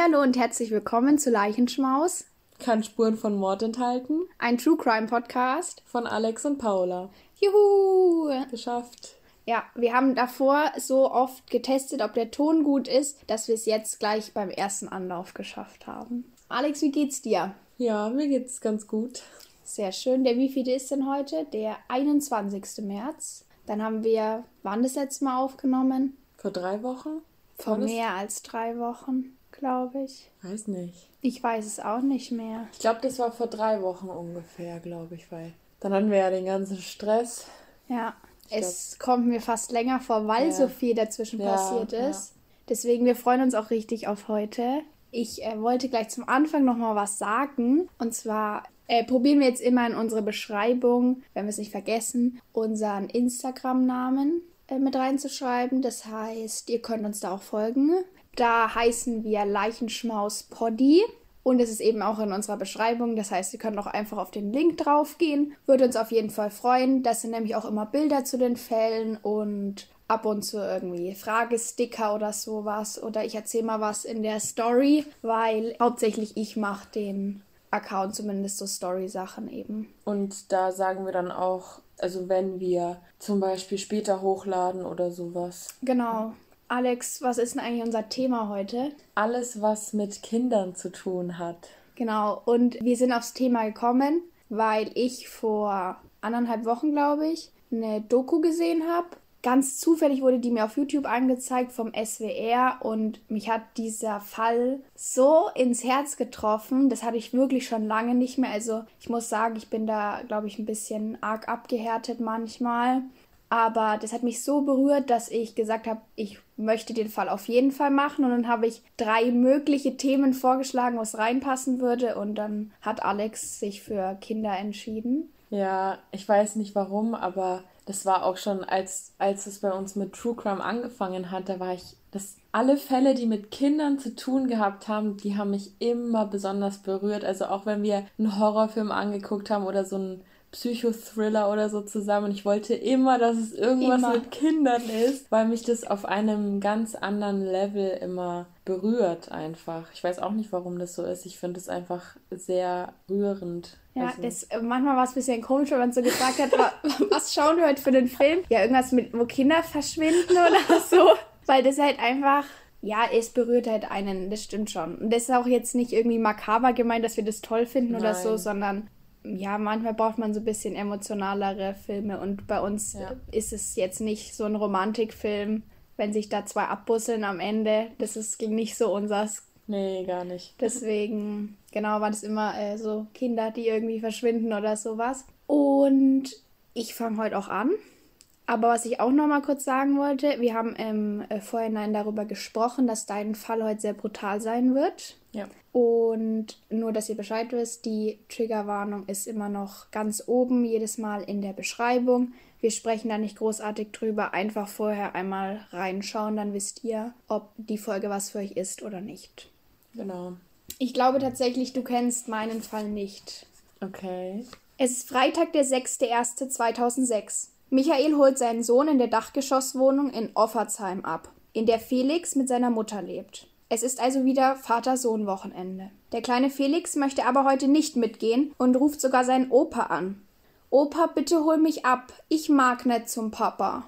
Hallihallo und herzlich willkommen zu Leichenschmaus. Kann Spuren von Mord enthalten. Ein True Crime Podcast. Von Alex und Paula. Juhu! Geschafft. Ja, wir haben davor so oft getestet, ob der Ton gut ist, dass wir es jetzt gleich beim ersten Anlauf geschafft haben. Alex, wie geht's dir? Ja, mir geht's ganz gut. Sehr schön. Der wievielte ist denn heute? Der 21. März. Dann haben wir, wann das letzte Mal aufgenommen? Vor drei Wochen? Vor mehr als drei Wochen, glaube ich. Weiß nicht. Ich weiß es auch nicht mehr. Ich glaube, das war vor drei Wochen ungefähr, glaube ich, weil dann hatten wir ja den ganzen Stress. Ja, ich es glaub... kommt mir fast länger vor, weil ja. so viel dazwischen ja, passiert ist. Ja. Deswegen, wir freuen uns auch richtig auf heute. Ich äh, wollte gleich zum Anfang noch mal was sagen. Und zwar äh, probieren wir jetzt immer in unsere Beschreibung, wenn wir es nicht vergessen, unseren Instagram-Namen äh, mit reinzuschreiben. Das heißt, ihr könnt uns da auch folgen. Da heißen wir Leichenschmaus Poddy. Und es ist eben auch in unserer Beschreibung. Das heißt, ihr könnt auch einfach auf den Link draufgehen. Würde uns auf jeden Fall freuen. Das sind nämlich auch immer Bilder zu den Fällen und ab und zu irgendwie Fragesticker oder sowas. Oder ich erzähle mal was in der Story, weil hauptsächlich ich mache den Account, zumindest so Story-Sachen eben. Und da sagen wir dann auch, also wenn wir zum Beispiel später hochladen oder sowas. Genau. Alex, was ist denn eigentlich unser Thema heute? Alles, was mit Kindern zu tun hat. Genau, und wir sind aufs Thema gekommen, weil ich vor anderthalb Wochen, glaube ich, eine Doku gesehen habe. Ganz zufällig wurde die mir auf YouTube angezeigt vom SWR und mich hat dieser Fall so ins Herz getroffen. Das hatte ich wirklich schon lange nicht mehr. Also ich muss sagen, ich bin da, glaube ich, ein bisschen arg abgehärtet manchmal. Aber das hat mich so berührt, dass ich gesagt habe, ich möchte den Fall auf jeden Fall machen. Und dann habe ich drei mögliche Themen vorgeschlagen, was reinpassen würde. Und dann hat Alex sich für Kinder entschieden. Ja, ich weiß nicht warum, aber das war auch schon, als, als es bei uns mit True Crime angefangen hat, da war ich, das, alle Fälle, die mit Kindern zu tun gehabt haben, die haben mich immer besonders berührt. Also auch wenn wir einen Horrorfilm angeguckt haben oder so einen Psychothriller oder so zusammen. Ich wollte immer, dass es irgendwas immer. mit Kindern ist, weil mich das auf einem ganz anderen Level immer berührt einfach. Ich weiß auch nicht, warum das so ist. Ich finde es einfach sehr rührend. Ja, also. das, äh, manchmal war es ein bisschen komisch, wenn man so gefragt hat, was schauen wir heute für den Film? Ja, irgendwas mit, wo Kinder verschwinden oder so. Weil das halt einfach ja, es berührt halt einen, das stimmt schon. Und das ist auch jetzt nicht irgendwie makaber gemeint, dass wir das toll finden Nein. oder so, sondern ja, manchmal braucht man so ein bisschen emotionalere Filme und bei uns ja. ist es jetzt nicht so ein Romantikfilm, wenn sich da zwei abbusseln am Ende. Das ist nicht so unsers. Nee, gar nicht. Deswegen, genau, waren es immer äh, so Kinder, die irgendwie verschwinden oder sowas. Und ich fange heute auch an. Aber was ich auch noch mal kurz sagen wollte, wir haben im äh, Vorhinein darüber gesprochen, dass dein Fall heute sehr brutal sein wird. Ja. Und nur, dass ihr Bescheid wisst, die Triggerwarnung ist immer noch ganz oben, jedes Mal in der Beschreibung. Wir sprechen da nicht großartig drüber, einfach vorher einmal reinschauen, dann wisst ihr, ob die Folge was für euch ist oder nicht. Genau. Ich glaube tatsächlich, du kennst meinen Fall nicht. Okay. Es ist Freitag, der 6.1.2006. Michael holt seinen Sohn in der Dachgeschosswohnung in Offertsheim ab, in der Felix mit seiner Mutter lebt. Es ist also wieder Vater-Sohn-Wochenende. Der kleine Felix möchte aber heute nicht mitgehen und ruft sogar seinen Opa an. Opa, bitte hol mich ab. Ich mag nicht zum Papa.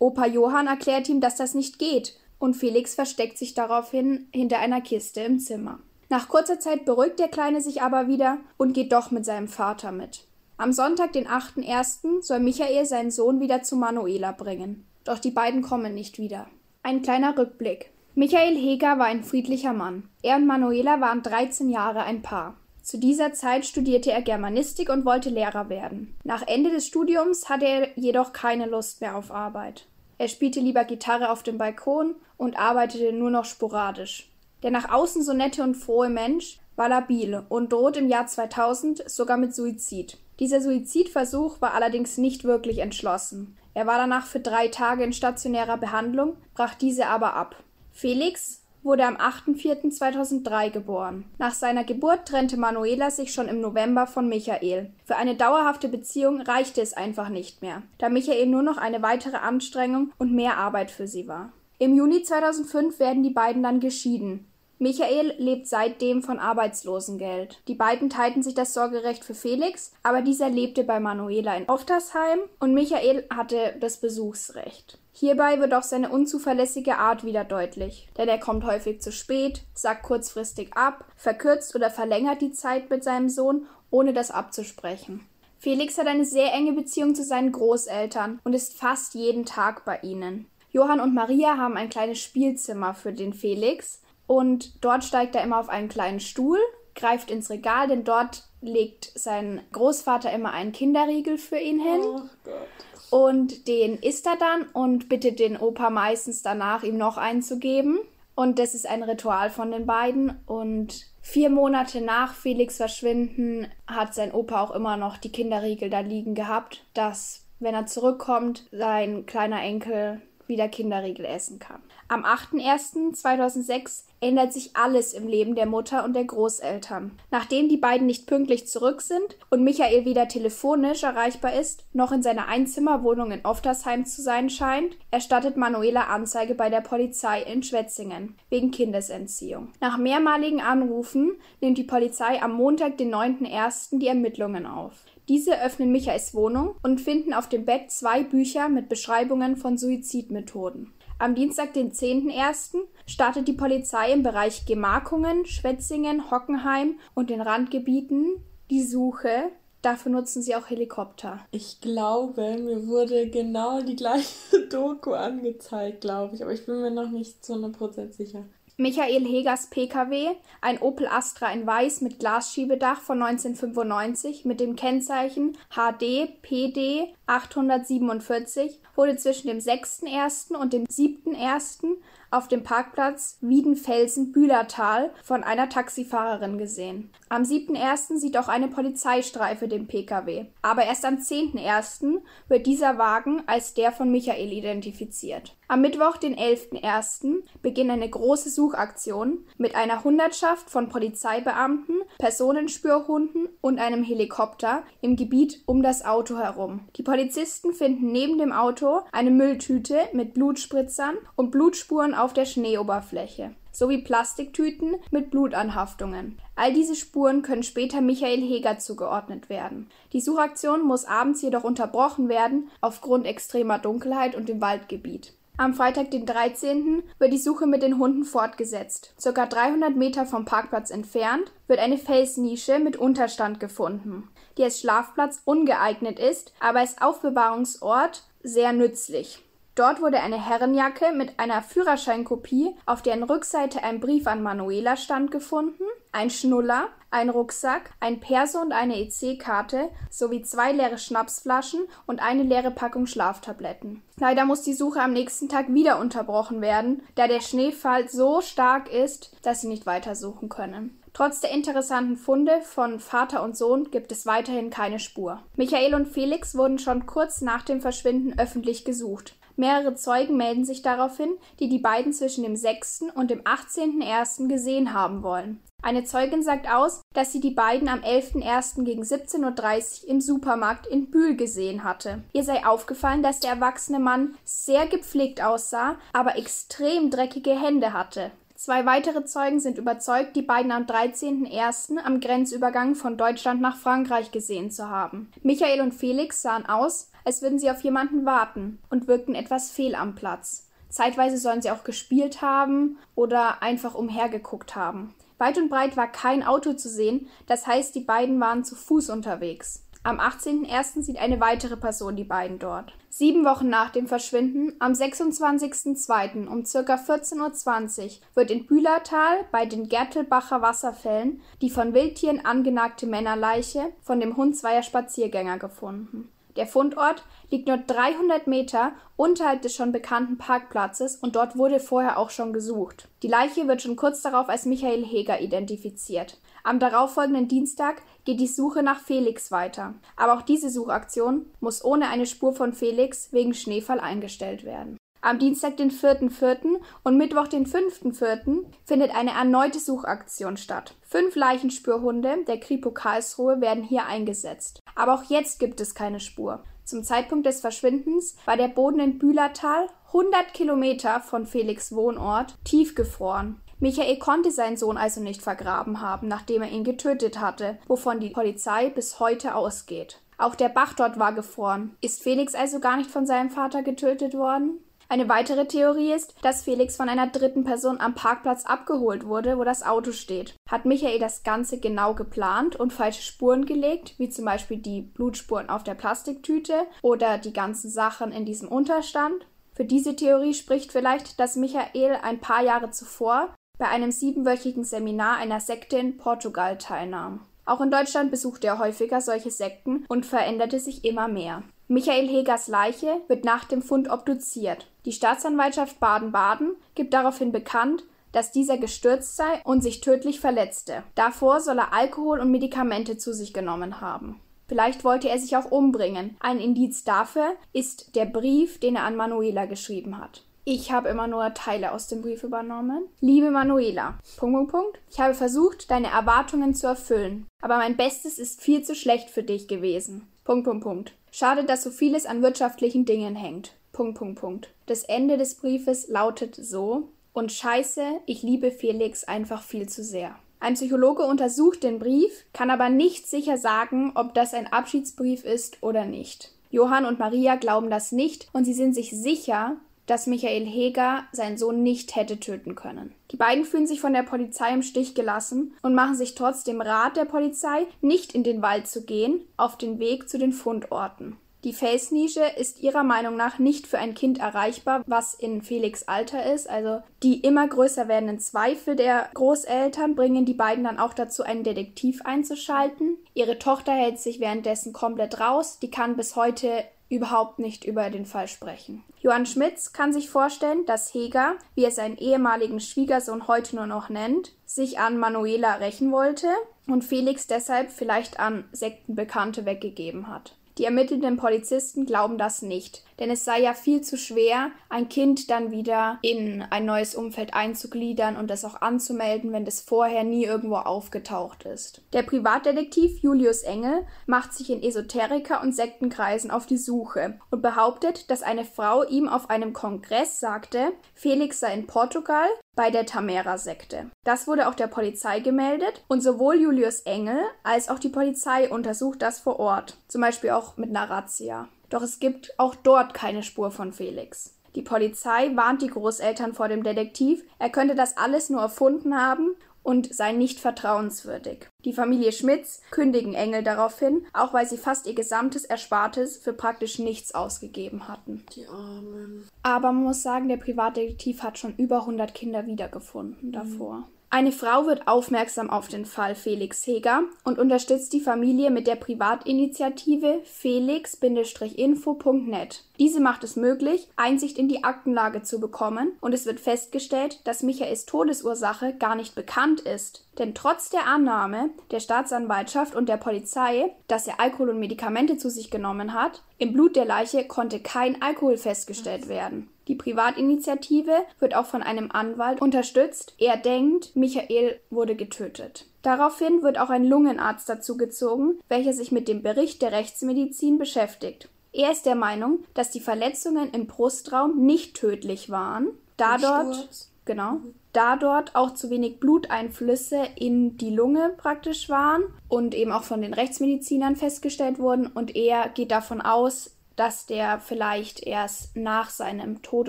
Opa Johann erklärt ihm, dass das nicht geht, und Felix versteckt sich daraufhin hinter einer Kiste im Zimmer. Nach kurzer Zeit beruhigt der Kleine sich aber wieder und geht doch mit seinem Vater mit. Am Sonntag, den 8.1., soll Michael seinen Sohn wieder zu Manuela bringen. Doch die beiden kommen nicht wieder. Ein kleiner Rückblick. Michael Heger war ein friedlicher Mann. Er und Manuela waren 13 Jahre ein Paar. Zu dieser Zeit studierte er Germanistik und wollte Lehrer werden. Nach Ende des Studiums hatte er jedoch keine Lust mehr auf Arbeit. Er spielte lieber Gitarre auf dem Balkon und arbeitete nur noch sporadisch. Der nach außen so nette und frohe Mensch war labil und droht im Jahr 2000 sogar mit Suizid. Dieser Suizidversuch war allerdings nicht wirklich entschlossen. Er war danach für drei Tage in stationärer Behandlung, brach diese aber ab. Felix wurde am 8.4.2003 geboren. Nach seiner Geburt trennte Manuela sich schon im November von Michael. Für eine dauerhafte Beziehung reichte es einfach nicht mehr, da Michael nur noch eine weitere Anstrengung und mehr Arbeit für sie war. Im Juni 2005 werden die beiden dann geschieden. Michael lebt seitdem von Arbeitslosengeld. Die beiden teilten sich das Sorgerecht für Felix, aber dieser lebte bei Manuela in Oftersheim und Michael hatte das Besuchsrecht. Hierbei wird auch seine unzuverlässige Art wieder deutlich, denn er kommt häufig zu spät, sagt kurzfristig ab, verkürzt oder verlängert die Zeit mit seinem Sohn, ohne das abzusprechen. Felix hat eine sehr enge Beziehung zu seinen Großeltern und ist fast jeden Tag bei ihnen. Johann und Maria haben ein kleines Spielzimmer für den Felix und dort steigt er immer auf einen kleinen Stuhl, greift ins Regal, denn dort legt sein Großvater immer einen Kinderriegel für ihn hin. Oh Gott. Und den isst er dann und bittet den Opa meistens danach, ihm noch einen zu geben. Und das ist ein Ritual von den beiden. Und Vier Monate nach Felix Verschwinden hat sein Opa auch immer noch die Kinderriegel da liegen gehabt, dass, wenn er zurückkommt, sein kleiner Enkel wieder Kinderriegel essen kann. Am 8.01.2006 ändert sich alles im Leben der Mutter und der Großeltern. Nachdem die beiden nicht pünktlich zurück sind und Michael weder telefonisch erreichbar ist, noch in seiner Einzimmerwohnung in Oftersheim zu sein scheint, erstattet Manuela Anzeige bei der Polizei in Schwetzingen wegen Kindesentziehung. Nach mehrmaligen Anrufen nimmt die Polizei am Montag, den 9.01. die Ermittlungen auf. Diese öffnen Michaels Wohnung und finden auf dem Bett zwei Bücher mit Beschreibungen von Suizidmethoden. Am Dienstag, den 10.01., startet die Polizei im Bereich Gemarkungen, Schwetzingen, Hockenheim und den Randgebieten die Suche. Dafür nutzen sie auch Helikopter. Ich glaube, mir wurde genau die gleiche Doku angezeigt, glaube ich, aber ich bin mir noch nicht zu 100% sicher. Michael Hegers Pkw, ein Opel Astra in Weiß mit Glasschiebedach von 1995 mit dem Kennzeichen HD PD 847, wurde zwischen dem 6.1. und dem 7.1 auf dem Parkplatz Wiedenfelsen-Bühlertal von einer Taxifahrerin gesehen. Am 7.1. sieht auch eine Polizeistreife den Pkw. Aber erst am 10.1. wird dieser Wagen als der von Michael identifiziert. Am Mittwoch, den 11.1., beginnt eine große Suchaktion mit einer Hundertschaft von Polizeibeamten, Personenspürhunden und einem Helikopter im Gebiet um das Auto herum. Die Polizisten finden neben dem Auto eine Mülltüte mit Blutspritzern und Blutspuren auf der Schneeoberfläche sowie Plastiktüten mit Blutanhaftungen. All diese Spuren können später Michael Heger zugeordnet werden. Die Suchaktion muss abends jedoch unterbrochen werden aufgrund extremer Dunkelheit und im Waldgebiet. Am Freitag, den 13., wird die Suche mit den Hunden fortgesetzt. Circa 300 Meter vom Parkplatz entfernt wird eine Felsnische mit Unterstand gefunden, die als Schlafplatz ungeeignet ist, aber als Aufbewahrungsort sehr nützlich. Dort wurde eine Herrenjacke mit einer Führerscheinkopie, auf deren Rückseite ein Brief an Manuela stand, gefunden, ein Schnuller, ein Rucksack, ein Perso und eine EC-Karte sowie zwei leere Schnapsflaschen und eine leere Packung Schlaftabletten. Leider muss die Suche am nächsten Tag wieder unterbrochen werden, da der Schneefall so stark ist, dass sie nicht weitersuchen können. Trotz der interessanten Funde von Vater und Sohn gibt es weiterhin keine Spur. Michael und Felix wurden schon kurz nach dem Verschwinden öffentlich gesucht. Mehrere Zeugen melden sich daraufhin, die die beiden zwischen dem 6. und dem 18.01. gesehen haben wollen. Eine Zeugin sagt aus, dass sie die beiden am 11.01. gegen 17.30 Uhr im Supermarkt in Bühl gesehen hatte. Ihr sei aufgefallen, dass der erwachsene Mann sehr gepflegt aussah, aber extrem dreckige Hände hatte. Zwei weitere Zeugen sind überzeugt, die beiden am 13.01. am Grenzübergang von Deutschland nach Frankreich gesehen zu haben. Michael und Felix sahen aus, als würden sie auf jemanden warten und wirkten etwas fehl am Platz. Zeitweise sollen sie auch gespielt haben oder einfach umhergeguckt haben. Weit und breit war kein Auto zu sehen, das heißt, die beiden waren zu Fuß unterwegs. Am 18.01. sieht eine weitere Person die beiden dort. Sieben Wochen nach dem Verschwinden, am 26.02. um ca. 14.20 Uhr, wird in Bühlertal bei den Gertelbacher Wasserfällen die von Wildtieren angenagte Männerleiche von dem Hund zweier Spaziergänger gefunden. Der Fundort liegt nur 300 Meter unterhalb des schon bekannten Parkplatzes und dort wurde vorher auch schon gesucht. Die Leiche wird schon kurz darauf als Michael Heger identifiziert. Am darauffolgenden Dienstag geht die Suche nach Felix weiter. Aber auch diese Suchaktion muss ohne eine Spur von Felix wegen Schneefall eingestellt werden. Am Dienstag, den 4.4. und Mittwoch, den 5.4. findet eine erneute Suchaktion statt. Fünf Leichenspürhunde der Kripo Karlsruhe werden hier eingesetzt. Aber auch jetzt gibt es keine Spur. Zum Zeitpunkt des Verschwindens war der Boden in Bühlertal 100 Kilometer von Felix Wohnort tiefgefroren. Michael konnte seinen Sohn also nicht vergraben haben, nachdem er ihn getötet hatte, wovon die Polizei bis heute ausgeht. Auch der Bach dort war gefroren. Ist Felix also gar nicht von seinem Vater getötet worden? Eine weitere Theorie ist, dass Felix von einer dritten Person am Parkplatz abgeholt wurde, wo das Auto steht. Hat Michael das Ganze genau geplant und falsche Spuren gelegt, wie zum Beispiel die Blutspuren auf der Plastiktüte oder die ganzen Sachen in diesem Unterstand? Für diese Theorie spricht vielleicht, dass Michael ein paar Jahre zuvor bei einem siebenwöchigen Seminar einer Sekte in Portugal teilnahm. Auch in Deutschland besuchte er häufiger solche Sekten und veränderte sich immer mehr. Michael Hegers Leiche wird nach dem Fund obduziert. Die Staatsanwaltschaft Baden-Baden gibt daraufhin bekannt, dass dieser gestürzt sei und sich tödlich verletzte. Davor soll er Alkohol und Medikamente zu sich genommen haben. Vielleicht wollte er sich auch umbringen. Ein Indiz dafür ist der Brief, den er an Manuela geschrieben hat. Ich habe immer nur Teile aus dem Brief übernommen. Liebe Manuela, Punkt, Punkt, Punkt. Ich habe versucht, deine Erwartungen zu erfüllen, aber mein Bestes ist viel zu schlecht für dich gewesen. Punkt, Punkt, Punkt. Schade, dass so vieles an wirtschaftlichen Dingen hängt. Punkt, Punkt, Punkt. Das Ende des Briefes lautet so. Und scheiße, ich liebe Felix einfach viel zu sehr. Ein Psychologe untersucht den Brief, kann aber nicht sicher sagen, ob das ein Abschiedsbrief ist oder nicht. Johann und Maria glauben das nicht und sie sind sich sicher, dass Michael Heger seinen Sohn nicht hätte töten können. Die beiden fühlen sich von der Polizei im Stich gelassen und machen sich trotz dem Rat der Polizei, nicht in den Wald zu gehen, auf den Weg zu den Fundorten. Die Felsnische ist ihrer Meinung nach nicht für ein Kind erreichbar, was in Felix Alter ist. Also die immer größer werdenden Zweifel der Großeltern bringen die beiden dann auch dazu, einen Detektiv einzuschalten. Ihre Tochter hält sich währenddessen komplett raus. Die kann bis heute überhaupt nicht über den Fall sprechen. Johann Schmitz kann sich vorstellen, dass Heger, wie er seinen ehemaligen Schwiegersohn heute nur noch nennt, sich an Manuela rächen wollte und Felix deshalb vielleicht an Sektenbekannte weggegeben hat. Die ermittelnden Polizisten glauben das nicht, denn es sei ja viel zu schwer, ein Kind dann wieder in ein neues Umfeld einzugliedern und das auch anzumelden, wenn das vorher nie irgendwo aufgetaucht ist. Der Privatdetektiv Julius Engel macht sich in Esoteriker- und Sektenkreisen auf die Suche und behauptet, dass eine Frau ihm auf einem Kongress sagte, Felix sei in Portugal bei der Tamera-Sekte. Das wurde auch der Polizei gemeldet und sowohl Julius Engel als auch die Polizei untersucht das vor Ort, zum Beispiel auch mit einer Razzia. Doch es gibt auch dort keine Spur von Felix. Die Polizei warnt die Großeltern vor dem Detektiv, er könnte das alles nur erfunden haben und sei nicht vertrauenswürdig. Die Familie Schmitz kündigen Engel daraufhin, auch weil sie fast ihr gesamtes Erspartes für praktisch nichts ausgegeben hatten. Die Armen. Aber man muss sagen, der Privatdetektiv hat schon über 100 Kinder wiedergefunden davor. Mhm. Eine Frau wird aufmerksam auf den Fall Felix Heger und unterstützt die Familie mit der Privatinitiative felix-info.net. Diese macht es möglich, Einsicht in die Aktenlage zu bekommen und es wird festgestellt, dass Michaels Todesursache gar nicht bekannt ist. Denn trotz der Annahme der Staatsanwaltschaft und der Polizei, dass er Alkohol und Medikamente zu sich genommen hat, im Blut der Leiche konnte kein Alkohol festgestellt werden. Die Privatinitiative wird auch von einem Anwalt unterstützt. Er denkt, Michael wurde getötet. Daraufhin wird auch ein Lungenarzt dazugezogen, welcher sich mit dem Bericht der Rechtsmedizin beschäftigt. Er ist der Meinung, dass die Verletzungen im Brustraum nicht tödlich waren, da dort, genau, da dort auch zu wenig Bluteinflüsse in die Lunge praktisch waren und eben auch von den Rechtsmedizinern festgestellt wurden und er geht davon aus, dass der vielleicht erst nach seinem Tod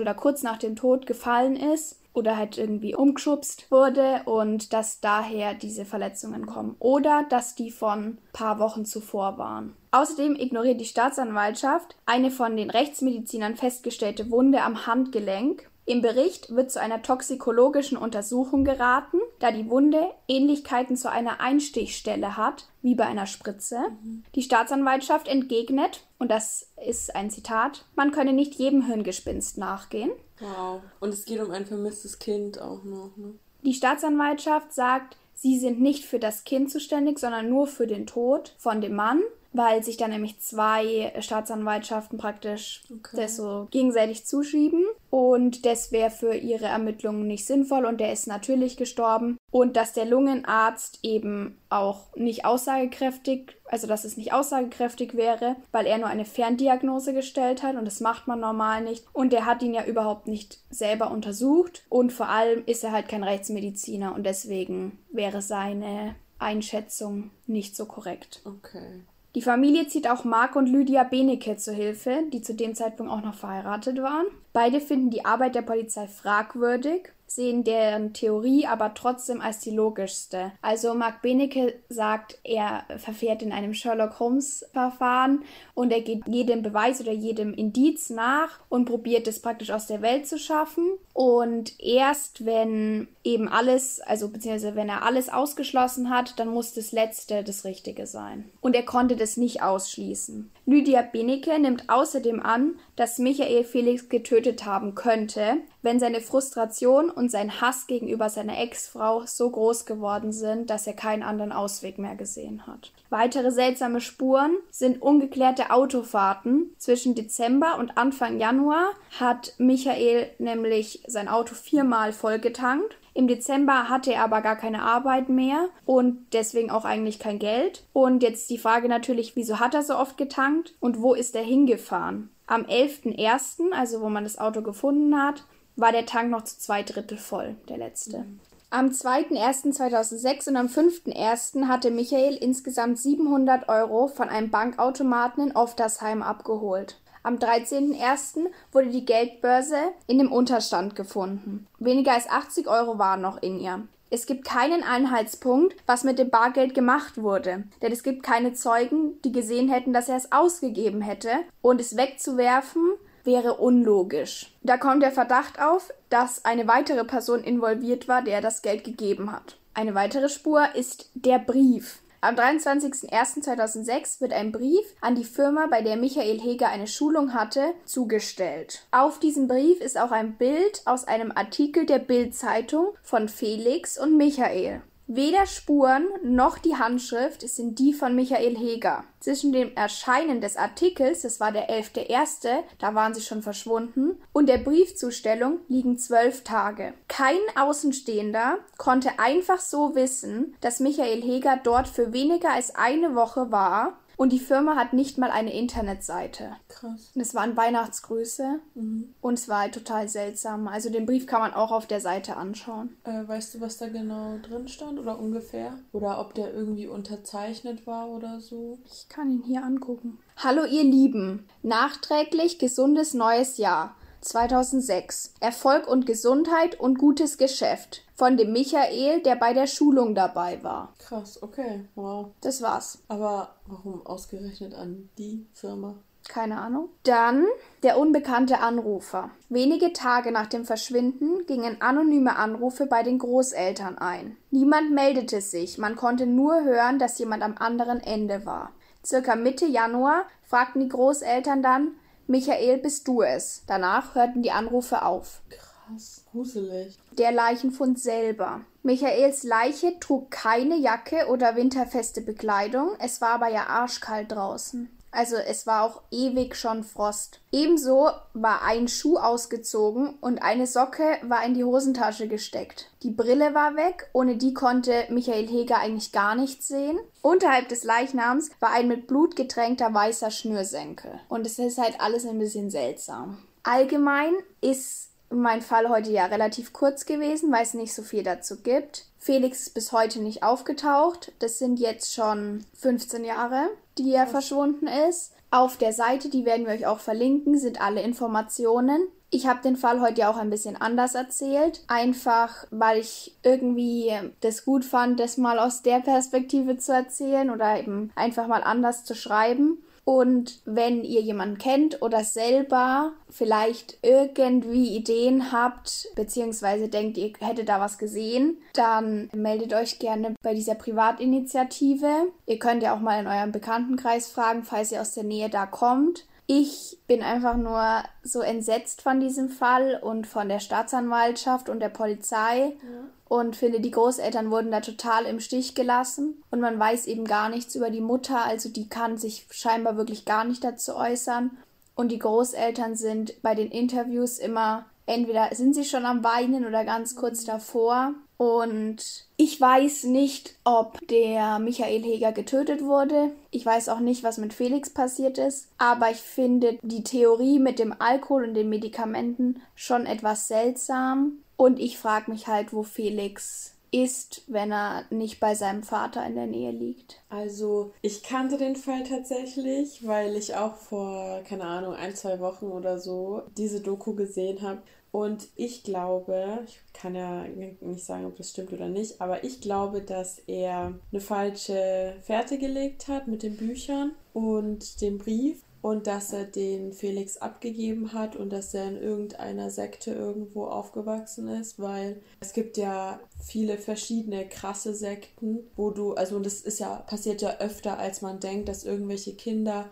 oder kurz nach dem Tod gefallen ist oder halt irgendwie umgeschubst wurde und dass daher diese Verletzungen kommen oder dass die von paar Wochen zuvor waren. Außerdem ignoriert die Staatsanwaltschaft eine von den Rechtsmedizinern festgestellte Wunde am Handgelenk im Bericht wird zu einer toxikologischen Untersuchung geraten, da die Wunde Ähnlichkeiten zu einer Einstichstelle hat, wie bei einer Spritze. Mhm. Die Staatsanwaltschaft entgegnet, und das ist ein Zitat, man könne nicht jedem Hirngespinst nachgehen. Wow. Und es geht um ein vermisstes Kind auch noch. Ne? Die Staatsanwaltschaft sagt, sie sind nicht für das Kind zuständig, sondern nur für den Tod von dem Mann. Weil sich dann nämlich zwei Staatsanwaltschaften praktisch okay. das so gegenseitig zuschieben. Und das wäre für ihre Ermittlungen nicht sinnvoll und der ist natürlich gestorben. Und dass der Lungenarzt eben auch nicht aussagekräftig, also dass es nicht aussagekräftig wäre, weil er nur eine Ferndiagnose gestellt hat und das macht man normal nicht. Und der hat ihn ja überhaupt nicht selber untersucht und vor allem ist er halt kein Rechtsmediziner und deswegen wäre seine Einschätzung nicht so korrekt. Okay. Die Familie zieht auch Mark und Lydia Benecke zu Hilfe, die zu dem Zeitpunkt auch noch verheiratet waren. Beide finden die Arbeit der Polizei fragwürdig sehen deren Theorie aber trotzdem als die logischste. Also Mark Benecke sagt, er verfährt in einem Sherlock Holmes Verfahren und er geht jedem Beweis oder jedem Indiz nach und probiert es praktisch aus der Welt zu schaffen. Und erst wenn eben alles, also beziehungsweise wenn er alles ausgeschlossen hat, dann muss das Letzte das Richtige sein. Und er konnte das nicht ausschließen. Lydia Benecke nimmt außerdem an, dass Michael Felix getötet haben könnte, wenn seine Frustration und sein Hass gegenüber seiner Ex-Frau so groß geworden sind, dass er keinen anderen Ausweg mehr gesehen hat. Weitere seltsame Spuren sind ungeklärte Autofahrten. Zwischen Dezember und Anfang Januar hat Michael nämlich sein Auto viermal vollgetankt. Im Dezember hatte er aber gar keine Arbeit mehr und deswegen auch eigentlich kein Geld. Und jetzt die Frage natürlich, wieso hat er so oft getankt und wo ist er hingefahren? Am 11.01., also wo man das Auto gefunden hat, war der Tank noch zu zwei Drittel voll, der letzte. Am 2.01.2006 und am 5.01. hatte Michael insgesamt 700 Euro von einem Bankautomaten in Oftersheim abgeholt. Am 13.01. wurde die Geldbörse in dem Unterstand gefunden. Weniger als 80 Euro waren noch in ihr. Es gibt keinen Anhaltspunkt, was mit dem Bargeld gemacht wurde, denn es gibt keine Zeugen, die gesehen hätten, dass er es ausgegeben hätte, und es wegzuwerfen wäre unlogisch. Da kommt der Verdacht auf, dass eine weitere Person involviert war, der das Geld gegeben hat. Eine weitere Spur ist der Brief. Am 23.01.2006 wird ein Brief an die Firma, bei der Michael Heger eine Schulung hatte, zugestellt. Auf diesem Brief ist auch ein Bild aus einem Artikel der Bild-Zeitung von Felix und Michael. Weder Spuren noch die Handschrift sind die von Michael Heger. Zwischen dem Erscheinen des Artikels, das war der 11.1., da waren sie schon verschwunden, und der Briefzustellung liegen zwölf Tage. Kein Außenstehender konnte einfach so wissen, dass Michael Heger dort für weniger als eine Woche war und die Firma hat nicht mal eine Internetseite. Krass. Und es waren Weihnachtsgrüße. Mhm. Und es war halt total seltsam. Also den Brief kann man auch auf der Seite anschauen. Äh, weißt du, was da genau drin stand oder ungefähr? Oder ob der irgendwie unterzeichnet war oder so? Ich kann ihn hier angucken. Hallo ihr Lieben. Nachträglich gesundes neues Jahr. 2006. Erfolg und Gesundheit und gutes Geschäft. Von dem Michael, der bei der Schulung dabei war. Krass, okay, wow. Das war's. Aber warum ausgerechnet an die Firma? Keine Ahnung. Dann der unbekannte Anrufer. Wenige Tage nach dem Verschwinden gingen anonyme Anrufe bei den Großeltern ein. Niemand meldete sich, man konnte nur hören, dass jemand am anderen Ende war. Circa Mitte Januar fragten die Großeltern dann, Michael, bist du es? Danach hörten die Anrufe auf. Krass, gruselig. Der Leichenfund selber. Michaels Leiche trug keine Jacke oder winterfeste Bekleidung, es war aber ja arschkalt draußen. Also es war auch ewig schon Frost. Ebenso war ein Schuh ausgezogen und eine Socke war in die Hosentasche gesteckt. Die Brille war weg, ohne die konnte Michael Heger eigentlich gar nichts sehen. Unterhalb des Leichnams war ein mit Blut getränkter weißer Schnürsenkel. Und es ist halt alles ein bisschen seltsam. Allgemein ist mein Fall heute ja relativ kurz gewesen, weil es nicht so viel dazu gibt. Felix ist bis heute nicht aufgetaucht. Das sind jetzt schon 15 Jahre die er verschwunden ist. Auf der Seite, die werden wir euch auch verlinken, sind alle Informationen. Ich habe den Fall heute ja auch ein bisschen anders erzählt, einfach weil ich irgendwie das gut fand, das mal aus der Perspektive zu erzählen oder eben einfach mal anders zu schreiben. Und wenn ihr jemanden kennt oder selber vielleicht irgendwie Ideen habt, beziehungsweise denkt, ihr hättet da was gesehen, dann meldet euch gerne bei dieser Privatinitiative. Ihr könnt ja auch mal in eurem Bekanntenkreis fragen, falls ihr aus der Nähe da kommt. Ich bin einfach nur so entsetzt von diesem Fall und von der Staatsanwaltschaft und der Polizei. Ja und finde, die Großeltern wurden da total im Stich gelassen und man weiß eben gar nichts über die Mutter, also die kann sich scheinbar wirklich gar nicht dazu äußern. Und die Großeltern sind bei den Interviews immer entweder sind sie schon am Weinen oder ganz kurz davor. Und ich weiß nicht, ob der Michael Heger getötet wurde. Ich weiß auch nicht, was mit Felix passiert ist. Aber ich finde die Theorie mit dem Alkohol und den Medikamenten schon etwas seltsam. Und ich frage mich halt, wo Felix ist, wenn er nicht bei seinem Vater in der Nähe liegt. Also, ich kannte den Fall tatsächlich, weil ich auch vor, keine Ahnung, ein, zwei Wochen oder so diese Doku gesehen habe. Und ich glaube, ich kann ja nicht sagen, ob das stimmt oder nicht, aber ich glaube, dass er eine falsche Fährte gelegt hat mit den Büchern und dem Brief und dass er den Felix abgegeben hat und dass er in irgendeiner Sekte irgendwo aufgewachsen ist, weil es gibt ja viele verschiedene krasse Sekten, wo du, also das ist ja, passiert ja öfter, als man denkt, dass irgendwelche Kinder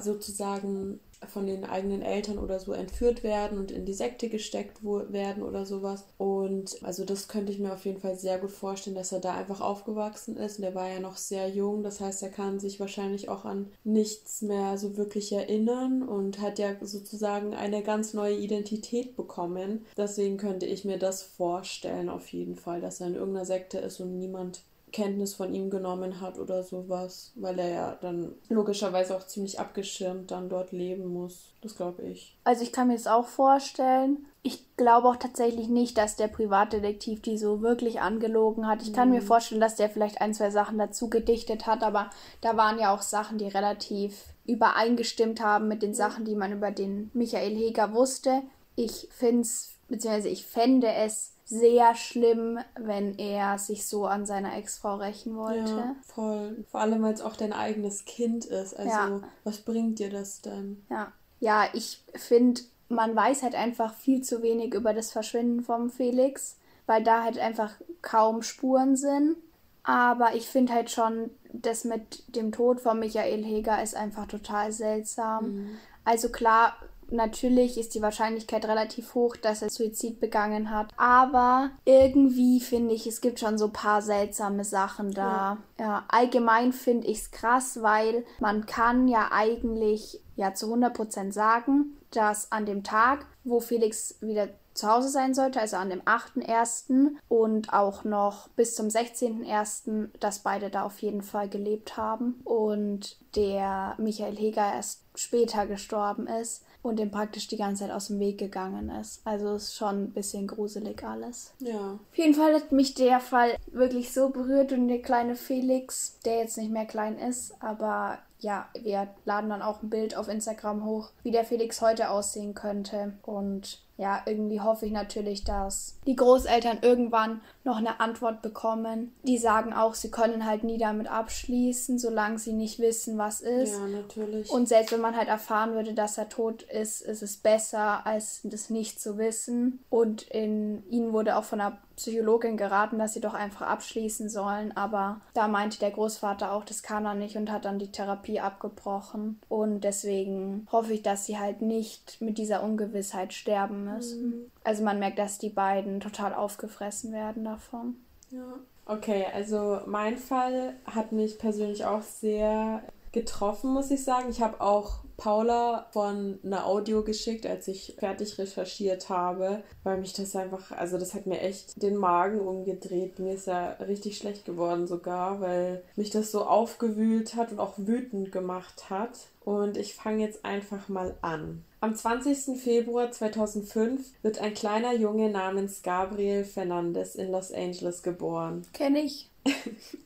sozusagen von den eigenen Eltern oder so entführt werden und in die Sekte gesteckt werden oder sowas. Und also das könnte ich mir auf jeden Fall sehr gut vorstellen, dass er da einfach aufgewachsen ist. Und er war ja noch sehr jung, das heißt, er kann sich wahrscheinlich auch an nichts mehr so wirklich erinnern und hat ja sozusagen eine ganz neue Identität bekommen. Deswegen könnte ich mir das vorstellen auf jeden Fall, dass er in irgendeiner Sekte ist und niemand Kenntnis von ihm genommen hat oder sowas, weil er ja dann logischerweise auch ziemlich abgeschirmt dann dort leben muss. Das glaube ich. Also ich kann mir das auch vorstellen. Ich glaube auch tatsächlich nicht, dass der Privatdetektiv die so wirklich angelogen hat. Ich kann mhm. mir vorstellen, dass der vielleicht ein, zwei Sachen dazu gedichtet hat, aber da waren ja auch Sachen, die relativ übereingestimmt haben mit den Sachen, die man über den Michael Heger wusste. Ich finde es, beziehungsweise ich fände es sehr schlimm, wenn er sich so an seiner Ex-Frau rächen wollte. Ja, voll. Vor allem, weil es auch dein eigenes Kind ist. Also, ja. was bringt dir das denn? Ja, ja ich finde, man weiß halt einfach viel zu wenig über das Verschwinden vom Felix, weil da halt einfach kaum Spuren sind. Aber ich finde halt schon, das mit dem Tod von Michael Heger ist einfach total seltsam. Mhm. Also klar, Natürlich ist die Wahrscheinlichkeit relativ hoch, dass er Suizid begangen hat. Aber irgendwie finde ich, es gibt schon so ein paar seltsame Sachen da. Ja, ja allgemein finde ich es krass, weil man kann ja eigentlich ja zu 100% sagen, dass an dem Tag, wo Felix wieder zu Hause sein sollte, also an dem 8.1. und auch noch bis zum 16.1., dass beide da auf jeden Fall gelebt haben und der Michael Heger erst später gestorben ist und dem praktisch die ganze Zeit aus dem Weg gegangen ist. Also ist schon ein bisschen gruselig alles. Ja. Auf jeden Fall hat mich der Fall wirklich so berührt und der kleine Felix, der jetzt nicht mehr klein ist, aber ja, wir laden dann auch ein Bild auf Instagram hoch, wie der Felix heute aussehen könnte. Und ja, irgendwie hoffe ich natürlich, dass die Großeltern irgendwann noch eine Antwort bekommen. Die sagen auch, sie können halt nie damit abschließen, solange sie nicht wissen, was ist. Ja, natürlich. Und selbst wenn man halt erfahren würde, dass er tot ist, ist es besser, als das nicht zu wissen. Und in ihnen wurde auch von der Psychologin geraten, dass sie doch einfach abschließen sollen, aber da meinte der Großvater auch, das kann er nicht und hat dann die Therapie abgebrochen. Und deswegen hoffe ich, dass sie halt nicht mit dieser Ungewissheit sterben müssen. Mhm. Also man merkt, dass die beiden total aufgefressen werden davon. Ja. Okay, also mein Fall hat mich persönlich auch sehr getroffen, muss ich sagen. Ich habe auch Paula von einer Audio geschickt, als ich fertig recherchiert habe, weil mich das einfach, also das hat mir echt den Magen umgedreht. Mir ist ja richtig schlecht geworden sogar, weil mich das so aufgewühlt hat und auch wütend gemacht hat. Und ich fange jetzt einfach mal an. Am 20. Februar 2005 wird ein kleiner Junge namens Gabriel Fernandez in Los Angeles geboren. Kenne ich.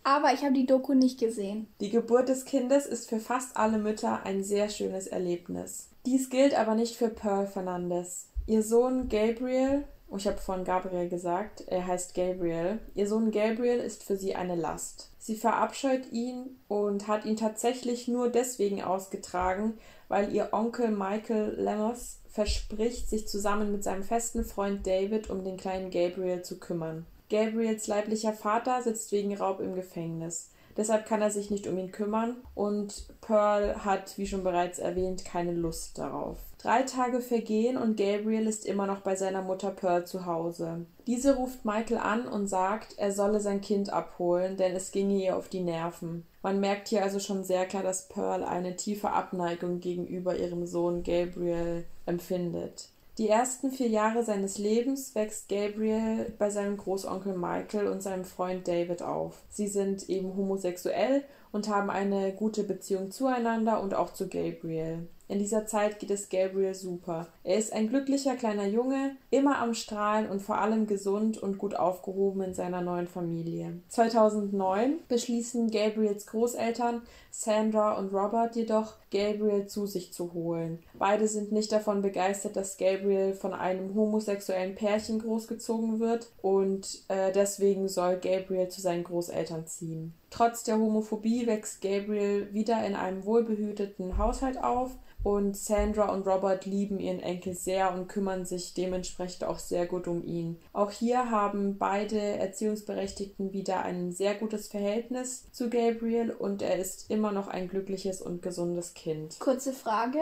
Aber ich habe die Doku nicht gesehen. Die Geburt des Kindes ist für fast alle Mütter ein sehr schönes Erlebnis. Dies gilt aber nicht für Pearl Fernandez. Ihr Sohn Gabriel, oh, ich habe vorhin Gabriel gesagt, er heißt Gabriel. Ihr Sohn Gabriel ist für sie eine Last. Sie verabscheut ihn und hat ihn tatsächlich nur deswegen ausgetragen, weil ihr Onkel Michael Lemos verspricht, sich zusammen mit seinem festen Freund David um den kleinen Gabriel zu kümmern. Gabriels leiblicher Vater sitzt wegen Raub im Gefängnis. Deshalb kann er sich nicht um ihn kümmern und Pearl hat, wie schon bereits erwähnt, keine Lust darauf. Drei Tage vergehen und Gabriel ist immer noch bei seiner Mutter Pearl zu Hause. Diese ruft Michael an und sagt, er solle sein Kind abholen, denn es ginge ihr auf die Nerven. Man merkt hier also schon sehr klar, dass Pearl eine tiefe Abneigung gegenüber ihrem Sohn Gabriel empfindet. Die ersten vier Jahre seines Lebens wächst Gabriel bei seinem Großonkel Michael und seinem Freund David auf. Sie sind eben homosexuell und haben eine gute Beziehung zueinander und auch zu Gabriel. In dieser Zeit geht es Gabriel super. Er ist ein glücklicher kleiner Junge, immer am Strahlen und vor allem gesund und gut aufgehoben in seiner neuen Familie. 2009 beschließen Gabriels Großeltern, Sandra und Robert jedoch, Gabriel zu sich zu holen. Beide sind nicht davon begeistert, dass Gabriel von einem homosexuellen Pärchen großgezogen wird und äh, deswegen soll Gabriel zu seinen Großeltern ziehen. Trotz der Homophobie wächst Gabriel wieder in einem wohlbehüteten Haushalt auf und Sandra und Robert lieben ihren Enkel sehr und kümmern sich dementsprechend auch sehr gut um ihn. Auch hier haben beide Erziehungsberechtigten wieder ein sehr gutes Verhältnis zu Gabriel und er ist immer noch ein glückliches und gesundes Kind. Kurze Frage.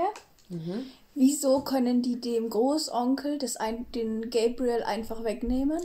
Mhm. Wieso können die dem Großonkel das ein, den Gabriel einfach wegnehmen?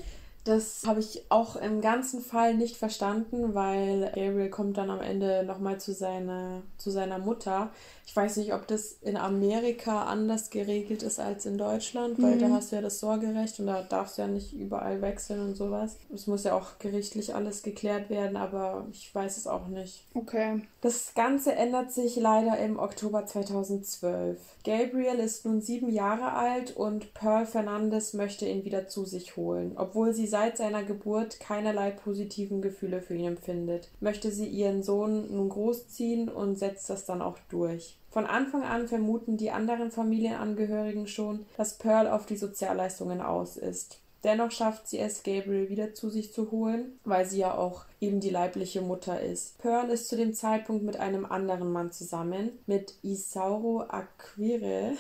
Das habe ich auch im ganzen Fall nicht verstanden, weil Gabriel kommt dann am Ende nochmal zu seiner, zu seiner Mutter. Ich weiß nicht, ob das in Amerika anders geregelt ist als in Deutschland, weil mhm. da hast du ja das Sorgerecht und da darfst du ja nicht überall wechseln und sowas. Es muss ja auch gerichtlich alles geklärt werden, aber ich weiß es auch nicht. Okay. Das Ganze ändert sich leider im Oktober 2012. Gabriel ist nun sieben Jahre alt und Pearl Fernandes möchte ihn wieder zu sich holen. Obwohl sie seit seiner Geburt keinerlei positiven Gefühle für ihn empfindet, möchte sie ihren Sohn nun großziehen und setzt das dann auch durch. Von Anfang an vermuten die anderen Familienangehörigen schon, dass Pearl auf die Sozialleistungen aus ist. Dennoch schafft sie es, Gabriel wieder zu sich zu holen, weil sie ja auch eben die leibliche Mutter ist. Pearl ist zu dem Zeitpunkt mit einem anderen Mann zusammen, mit Isauro Aquire.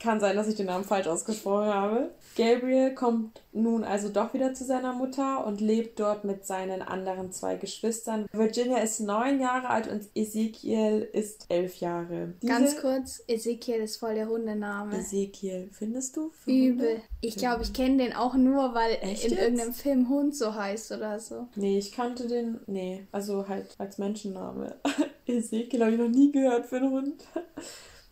Kann sein, dass ich den Namen falsch ausgesprochen habe. Gabriel kommt nun also doch wieder zu seiner Mutter und lebt dort mit seinen anderen zwei Geschwistern. Virginia ist neun Jahre alt und Ezekiel ist elf Jahre. Diese Ganz kurz, Ezekiel ist voll der Hundename. Ezekiel, findest du? Übel. Ich glaube, ich kenne den auch nur, weil Echt in jetzt? irgendeinem Film Hund so heißt oder so. Nee, ich kannte den, nee, also halt als Menschenname. Ezekiel habe ich noch nie gehört für einen Hund.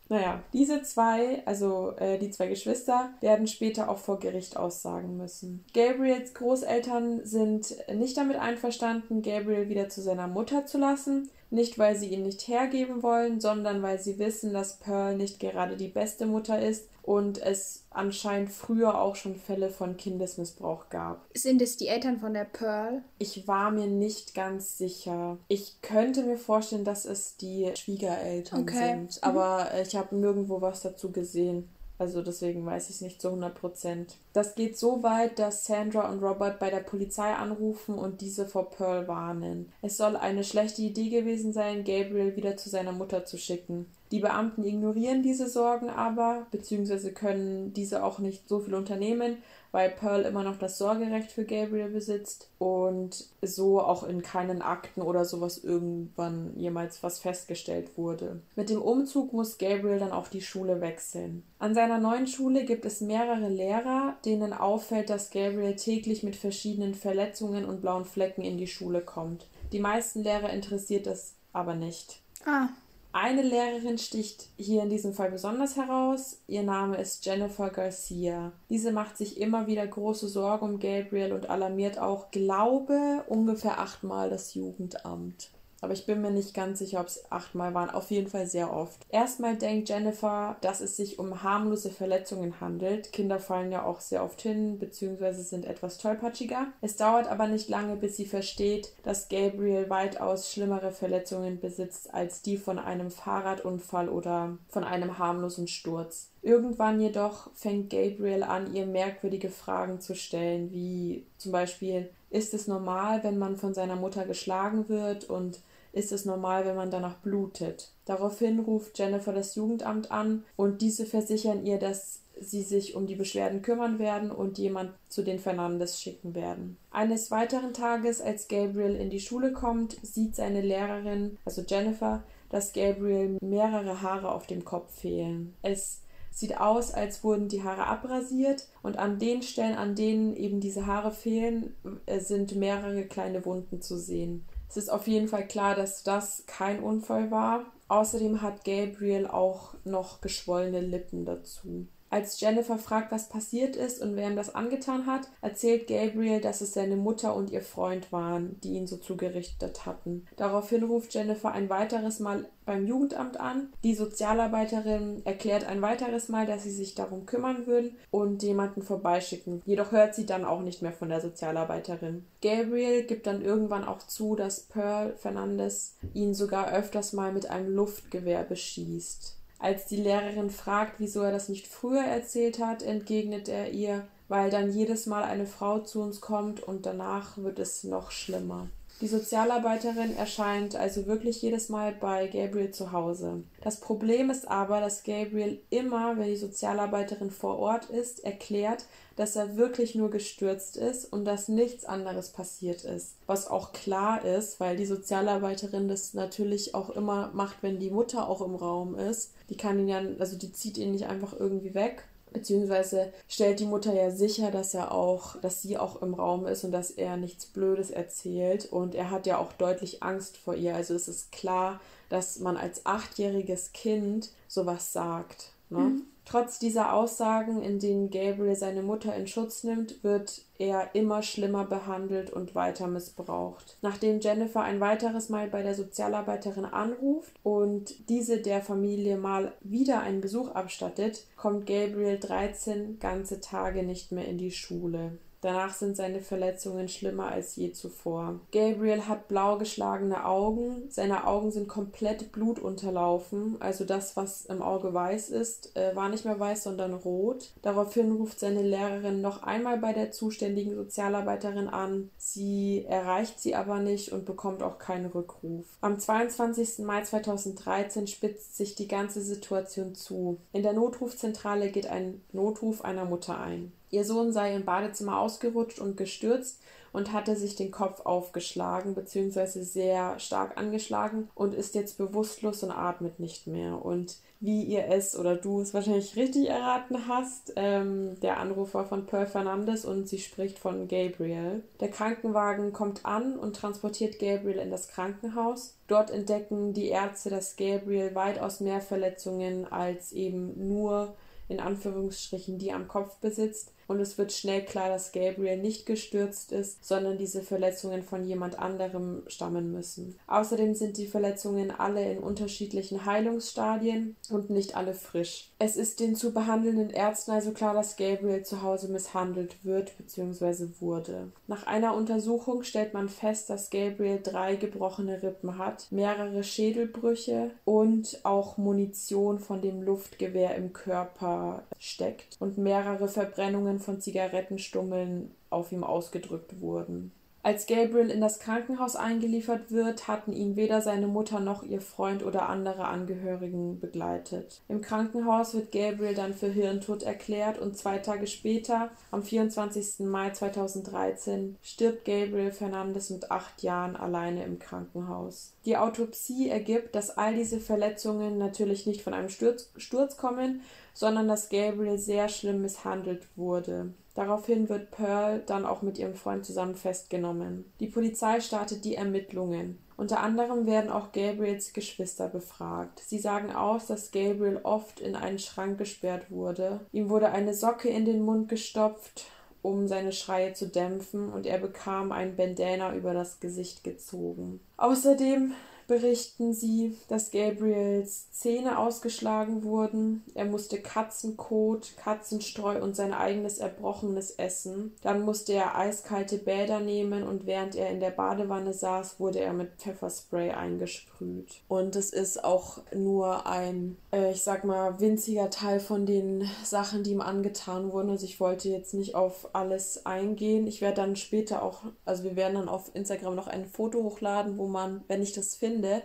Naja, diese zwei, also äh, die zwei Geschwister, werden später auch vor Gericht aussagen müssen. Gabriels Großeltern sind nicht damit einverstanden, Gabriel wieder zu seiner Mutter zu lassen. Nicht, weil sie ihn nicht hergeben wollen, sondern weil sie wissen, dass Pearl nicht gerade die beste Mutter ist und es anscheinend früher auch schon Fälle von Kindesmissbrauch gab. Sind es die Eltern von der Pearl? Ich war mir nicht ganz sicher. Ich könnte mir vorstellen, dass es die Schwiegereltern okay. sind, mhm. aber ich habe nirgendwo was dazu gesehen. Also deswegen weiß ich es nicht zu 100 Prozent. Das geht so weit, dass Sandra und Robert bei der Polizei anrufen und diese vor Pearl warnen. Es soll eine schlechte Idee gewesen sein, Gabriel wieder zu seiner Mutter zu schicken. Die Beamten ignorieren diese Sorgen aber, beziehungsweise können diese auch nicht so viel unternehmen weil Pearl immer noch das Sorgerecht für Gabriel besitzt und so auch in keinen Akten oder sowas irgendwann jemals was festgestellt wurde. Mit dem Umzug muss Gabriel dann auf die Schule wechseln. An seiner neuen Schule gibt es mehrere Lehrer, denen auffällt, dass Gabriel täglich mit verschiedenen Verletzungen und blauen Flecken in die Schule kommt. Die meisten Lehrer interessiert das aber nicht. Ah. Eine Lehrerin sticht hier in diesem Fall besonders heraus. Ihr Name ist Jennifer Garcia. Diese macht sich immer wieder große Sorgen um Gabriel und alarmiert auch, glaube, ungefähr achtmal das Jugendamt. Aber ich bin mir nicht ganz sicher, ob es achtmal waren. Auf jeden Fall sehr oft. Erstmal denkt Jennifer, dass es sich um harmlose Verletzungen handelt. Kinder fallen ja auch sehr oft hin, beziehungsweise sind etwas tollpatschiger. Es dauert aber nicht lange, bis sie versteht, dass Gabriel weitaus schlimmere Verletzungen besitzt als die von einem Fahrradunfall oder von einem harmlosen Sturz. Irgendwann jedoch fängt Gabriel an, ihr merkwürdige Fragen zu stellen, wie zum Beispiel, ist es normal, wenn man von seiner Mutter geschlagen wird und ist es normal, wenn man danach blutet. Daraufhin ruft Jennifer das Jugendamt an und diese versichern ihr, dass sie sich um die Beschwerden kümmern werden und jemand zu den Fernandes schicken werden. Eines weiteren Tages, als Gabriel in die Schule kommt, sieht seine Lehrerin, also Jennifer, dass Gabriel mehrere Haare auf dem Kopf fehlen. Es sieht aus, als wurden die Haare abrasiert und an den Stellen, an denen eben diese Haare fehlen, äh, sind mehrere kleine Wunden zu sehen. Es ist auf jeden Fall klar, dass das kein Unfall war. Außerdem hat Gabriel auch noch geschwollene Lippen dazu. Als Jennifer fragt, was passiert ist und wer ihm das angetan hat, erzählt Gabriel, dass es seine Mutter und ihr Freund waren, die ihn so zugerichtet hatten. Daraufhin ruft Jennifer ein weiteres Mal beim Jugendamt an. Die Sozialarbeiterin erklärt ein weiteres Mal, dass sie sich darum kümmern würden und jemanden vorbeischicken. Jedoch hört sie dann auch nicht mehr von der Sozialarbeiterin. Gabriel gibt dann irgendwann auch zu, dass Pearl Fernandes ihn sogar öfters mal mit einem Luftgewehr beschießt. Als die Lehrerin fragt, wieso er das nicht früher erzählt hat, entgegnet er ihr, weil dann jedes Mal eine Frau zu uns kommt und danach wird es noch schlimmer. Die Sozialarbeiterin erscheint also wirklich jedes Mal bei Gabriel zu Hause. Das Problem ist aber, dass Gabriel immer, wenn die Sozialarbeiterin vor Ort ist, erklärt, dass er wirklich nur gestürzt ist und dass nichts anderes passiert ist. Was auch klar ist, weil die Sozialarbeiterin das natürlich auch immer macht, wenn die Mutter auch im Raum ist. Die kann ihn ja, also die zieht ihn nicht einfach irgendwie weg, Beziehungsweise stellt die Mutter ja sicher, dass er auch, dass sie auch im Raum ist und dass er nichts Blödes erzählt. Und er hat ja auch deutlich Angst vor ihr. Also es ist klar, dass man als achtjähriges Kind sowas sagt. Ne? Mhm. Trotz dieser Aussagen, in denen Gabriel seine Mutter in Schutz nimmt, wird er immer schlimmer behandelt und weiter missbraucht. Nachdem Jennifer ein weiteres Mal bei der Sozialarbeiterin anruft und diese der Familie mal wieder einen Besuch abstattet, kommt Gabriel 13 ganze Tage nicht mehr in die Schule. Danach sind seine Verletzungen schlimmer als je zuvor. Gabriel hat blau geschlagene Augen, seine Augen sind komplett blutunterlaufen, also das, was im Auge weiß ist, äh, war nicht mehr weiß, sondern rot. Daraufhin ruft seine Lehrerin noch einmal bei der zuständigen Sozialarbeiterin an. Sie erreicht sie aber nicht und bekommt auch keinen Rückruf. Am 22. Mai 2013 spitzt sich die ganze Situation zu. In der Notrufzentrale geht ein Notruf einer Mutter ein. Ihr Sohn sei im Badezimmer ausgerutscht und gestürzt und hatte sich den Kopf aufgeschlagen bzw. sehr stark angeschlagen und ist jetzt bewusstlos und atmet nicht mehr. Und wie ihr es oder du es wahrscheinlich richtig erraten hast, ähm, der Anrufer von Pearl Fernandes und sie spricht von Gabriel. Der Krankenwagen kommt an und transportiert Gabriel in das Krankenhaus. Dort entdecken die Ärzte, dass Gabriel weitaus mehr Verletzungen als eben nur in Anführungsstrichen die am Kopf besitzt und es wird schnell klar, dass Gabriel nicht gestürzt ist, sondern diese Verletzungen von jemand anderem stammen müssen. Außerdem sind die Verletzungen alle in unterschiedlichen Heilungsstadien und nicht alle frisch. Es ist den zu behandelnden Ärzten also klar, dass Gabriel zu Hause misshandelt wird bzw. wurde. Nach einer Untersuchung stellt man fest, dass Gabriel drei gebrochene Rippen hat, mehrere Schädelbrüche und auch Munition von dem Luftgewehr im Körper steckt und mehrere Verbrennungen von Zigarettenstummeln auf ihm ausgedrückt wurden. Als Gabriel in das Krankenhaus eingeliefert wird, hatten ihn weder seine Mutter noch ihr Freund oder andere Angehörigen begleitet. Im Krankenhaus wird Gabriel dann für Hirntod erklärt und zwei Tage später, am 24. Mai 2013, stirbt Gabriel Fernandes mit acht Jahren alleine im Krankenhaus. Die Autopsie ergibt, dass all diese Verletzungen natürlich nicht von einem Sturz, Sturz kommen, sondern dass Gabriel sehr schlimm misshandelt wurde. Daraufhin wird Pearl dann auch mit ihrem Freund zusammen festgenommen. Die Polizei startet die Ermittlungen. Unter anderem werden auch Gabriels Geschwister befragt. Sie sagen aus, dass Gabriel oft in einen Schrank gesperrt wurde. Ihm wurde eine Socke in den Mund gestopft, um seine Schreie zu dämpfen, und er bekam ein Bandana über das Gesicht gezogen. Außerdem berichten sie, dass Gabriels Zähne ausgeschlagen wurden. Er musste Katzenkot, Katzenstreu und sein eigenes Erbrochenes essen. Dann musste er eiskalte Bäder nehmen und während er in der Badewanne saß, wurde er mit Pfefferspray eingesprüht. Und es ist auch nur ein, äh, ich sag mal, winziger Teil von den Sachen, die ihm angetan wurden. Also ich wollte jetzt nicht auf alles eingehen. Ich werde dann später auch, also wir werden dann auf Instagram noch ein Foto hochladen, wo man, wenn ich das finde, Hände,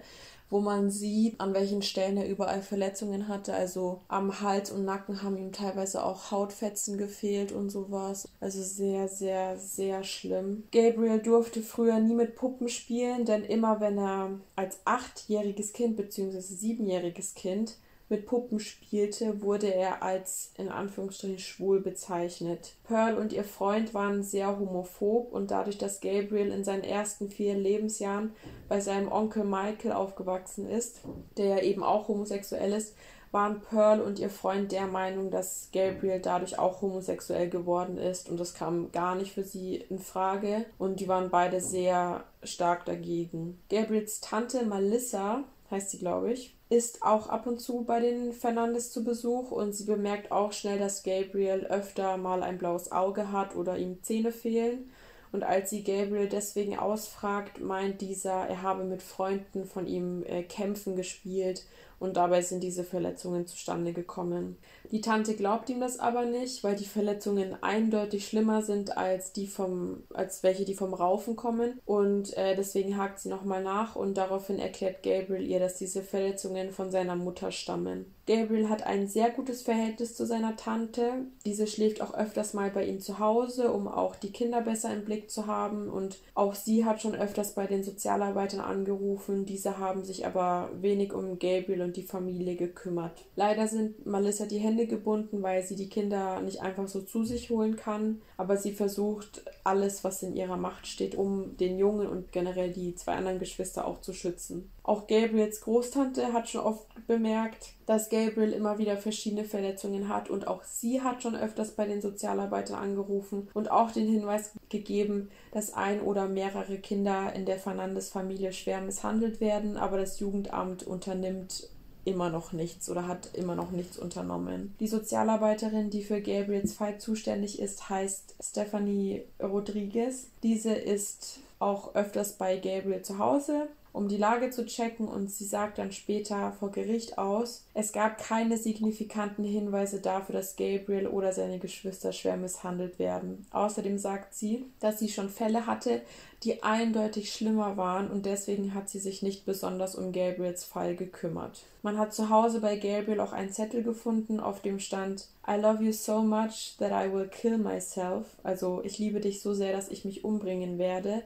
wo man sieht, an welchen Stellen er überall Verletzungen hatte. Also am Hals und Nacken haben ihm teilweise auch Hautfetzen gefehlt und sowas. Also sehr, sehr, sehr schlimm. Gabriel durfte früher nie mit Puppen spielen, denn immer wenn er als achtjähriges Kind bzw. siebenjähriges Kind mit Puppen spielte, wurde er als in Anführungsstrichen schwul bezeichnet. Pearl und ihr Freund waren sehr homophob und dadurch, dass Gabriel in seinen ersten vier Lebensjahren bei seinem Onkel Michael aufgewachsen ist, der eben auch homosexuell ist, waren Pearl und ihr Freund der Meinung, dass Gabriel dadurch auch homosexuell geworden ist und das kam gar nicht für sie in Frage und die waren beide sehr stark dagegen. Gabriels Tante Melissa heißt sie, glaube ich, ist auch ab und zu bei den Fernandes zu Besuch und sie bemerkt auch schnell, dass Gabriel öfter mal ein blaues Auge hat oder ihm Zähne fehlen. Und als sie Gabriel deswegen ausfragt, meint dieser, er habe mit Freunden von ihm äh, Kämpfen gespielt und dabei sind diese Verletzungen zustande gekommen. Die Tante glaubt ihm das aber nicht, weil die Verletzungen eindeutig schlimmer sind als die vom, als welche, die vom Raufen kommen. Und äh, deswegen hakt sie nochmal nach und daraufhin erklärt Gabriel ihr, dass diese Verletzungen von seiner Mutter stammen. Gabriel hat ein sehr gutes Verhältnis zu seiner Tante. Diese schläft auch öfters mal bei ihm zu Hause, um auch die Kinder besser im Blick zu haben. Und auch sie hat schon öfters bei den Sozialarbeitern angerufen. Diese haben sich aber wenig um Gabriel und die Familie gekümmert. Leider sind Melissa die Hände gebunden, weil sie die Kinder nicht einfach so zu sich holen kann. Aber sie versucht alles, was in ihrer Macht steht, um den Jungen und generell die zwei anderen Geschwister auch zu schützen. Auch Gabriels Großtante hat schon oft bemerkt, dass Gabriel immer wieder verschiedene Verletzungen hat und auch sie hat schon öfters bei den Sozialarbeitern angerufen und auch den Hinweis gegeben, dass ein oder mehrere Kinder in der Fernandes-Familie schwer misshandelt werden, aber das Jugendamt unternimmt immer noch nichts oder hat immer noch nichts unternommen. Die Sozialarbeiterin, die für Gabriels Fall zuständig ist, heißt Stephanie Rodriguez. Diese ist auch öfters bei Gabriel zu Hause um die Lage zu checken und sie sagt dann später vor Gericht aus, es gab keine signifikanten Hinweise dafür, dass Gabriel oder seine Geschwister schwer misshandelt werden. Außerdem sagt sie, dass sie schon Fälle hatte, die eindeutig schlimmer waren und deswegen hat sie sich nicht besonders um Gabriels Fall gekümmert. Man hat zu Hause bei Gabriel auch einen Zettel gefunden, auf dem stand I love you so much that I will kill myself, also ich liebe dich so sehr, dass ich mich umbringen werde.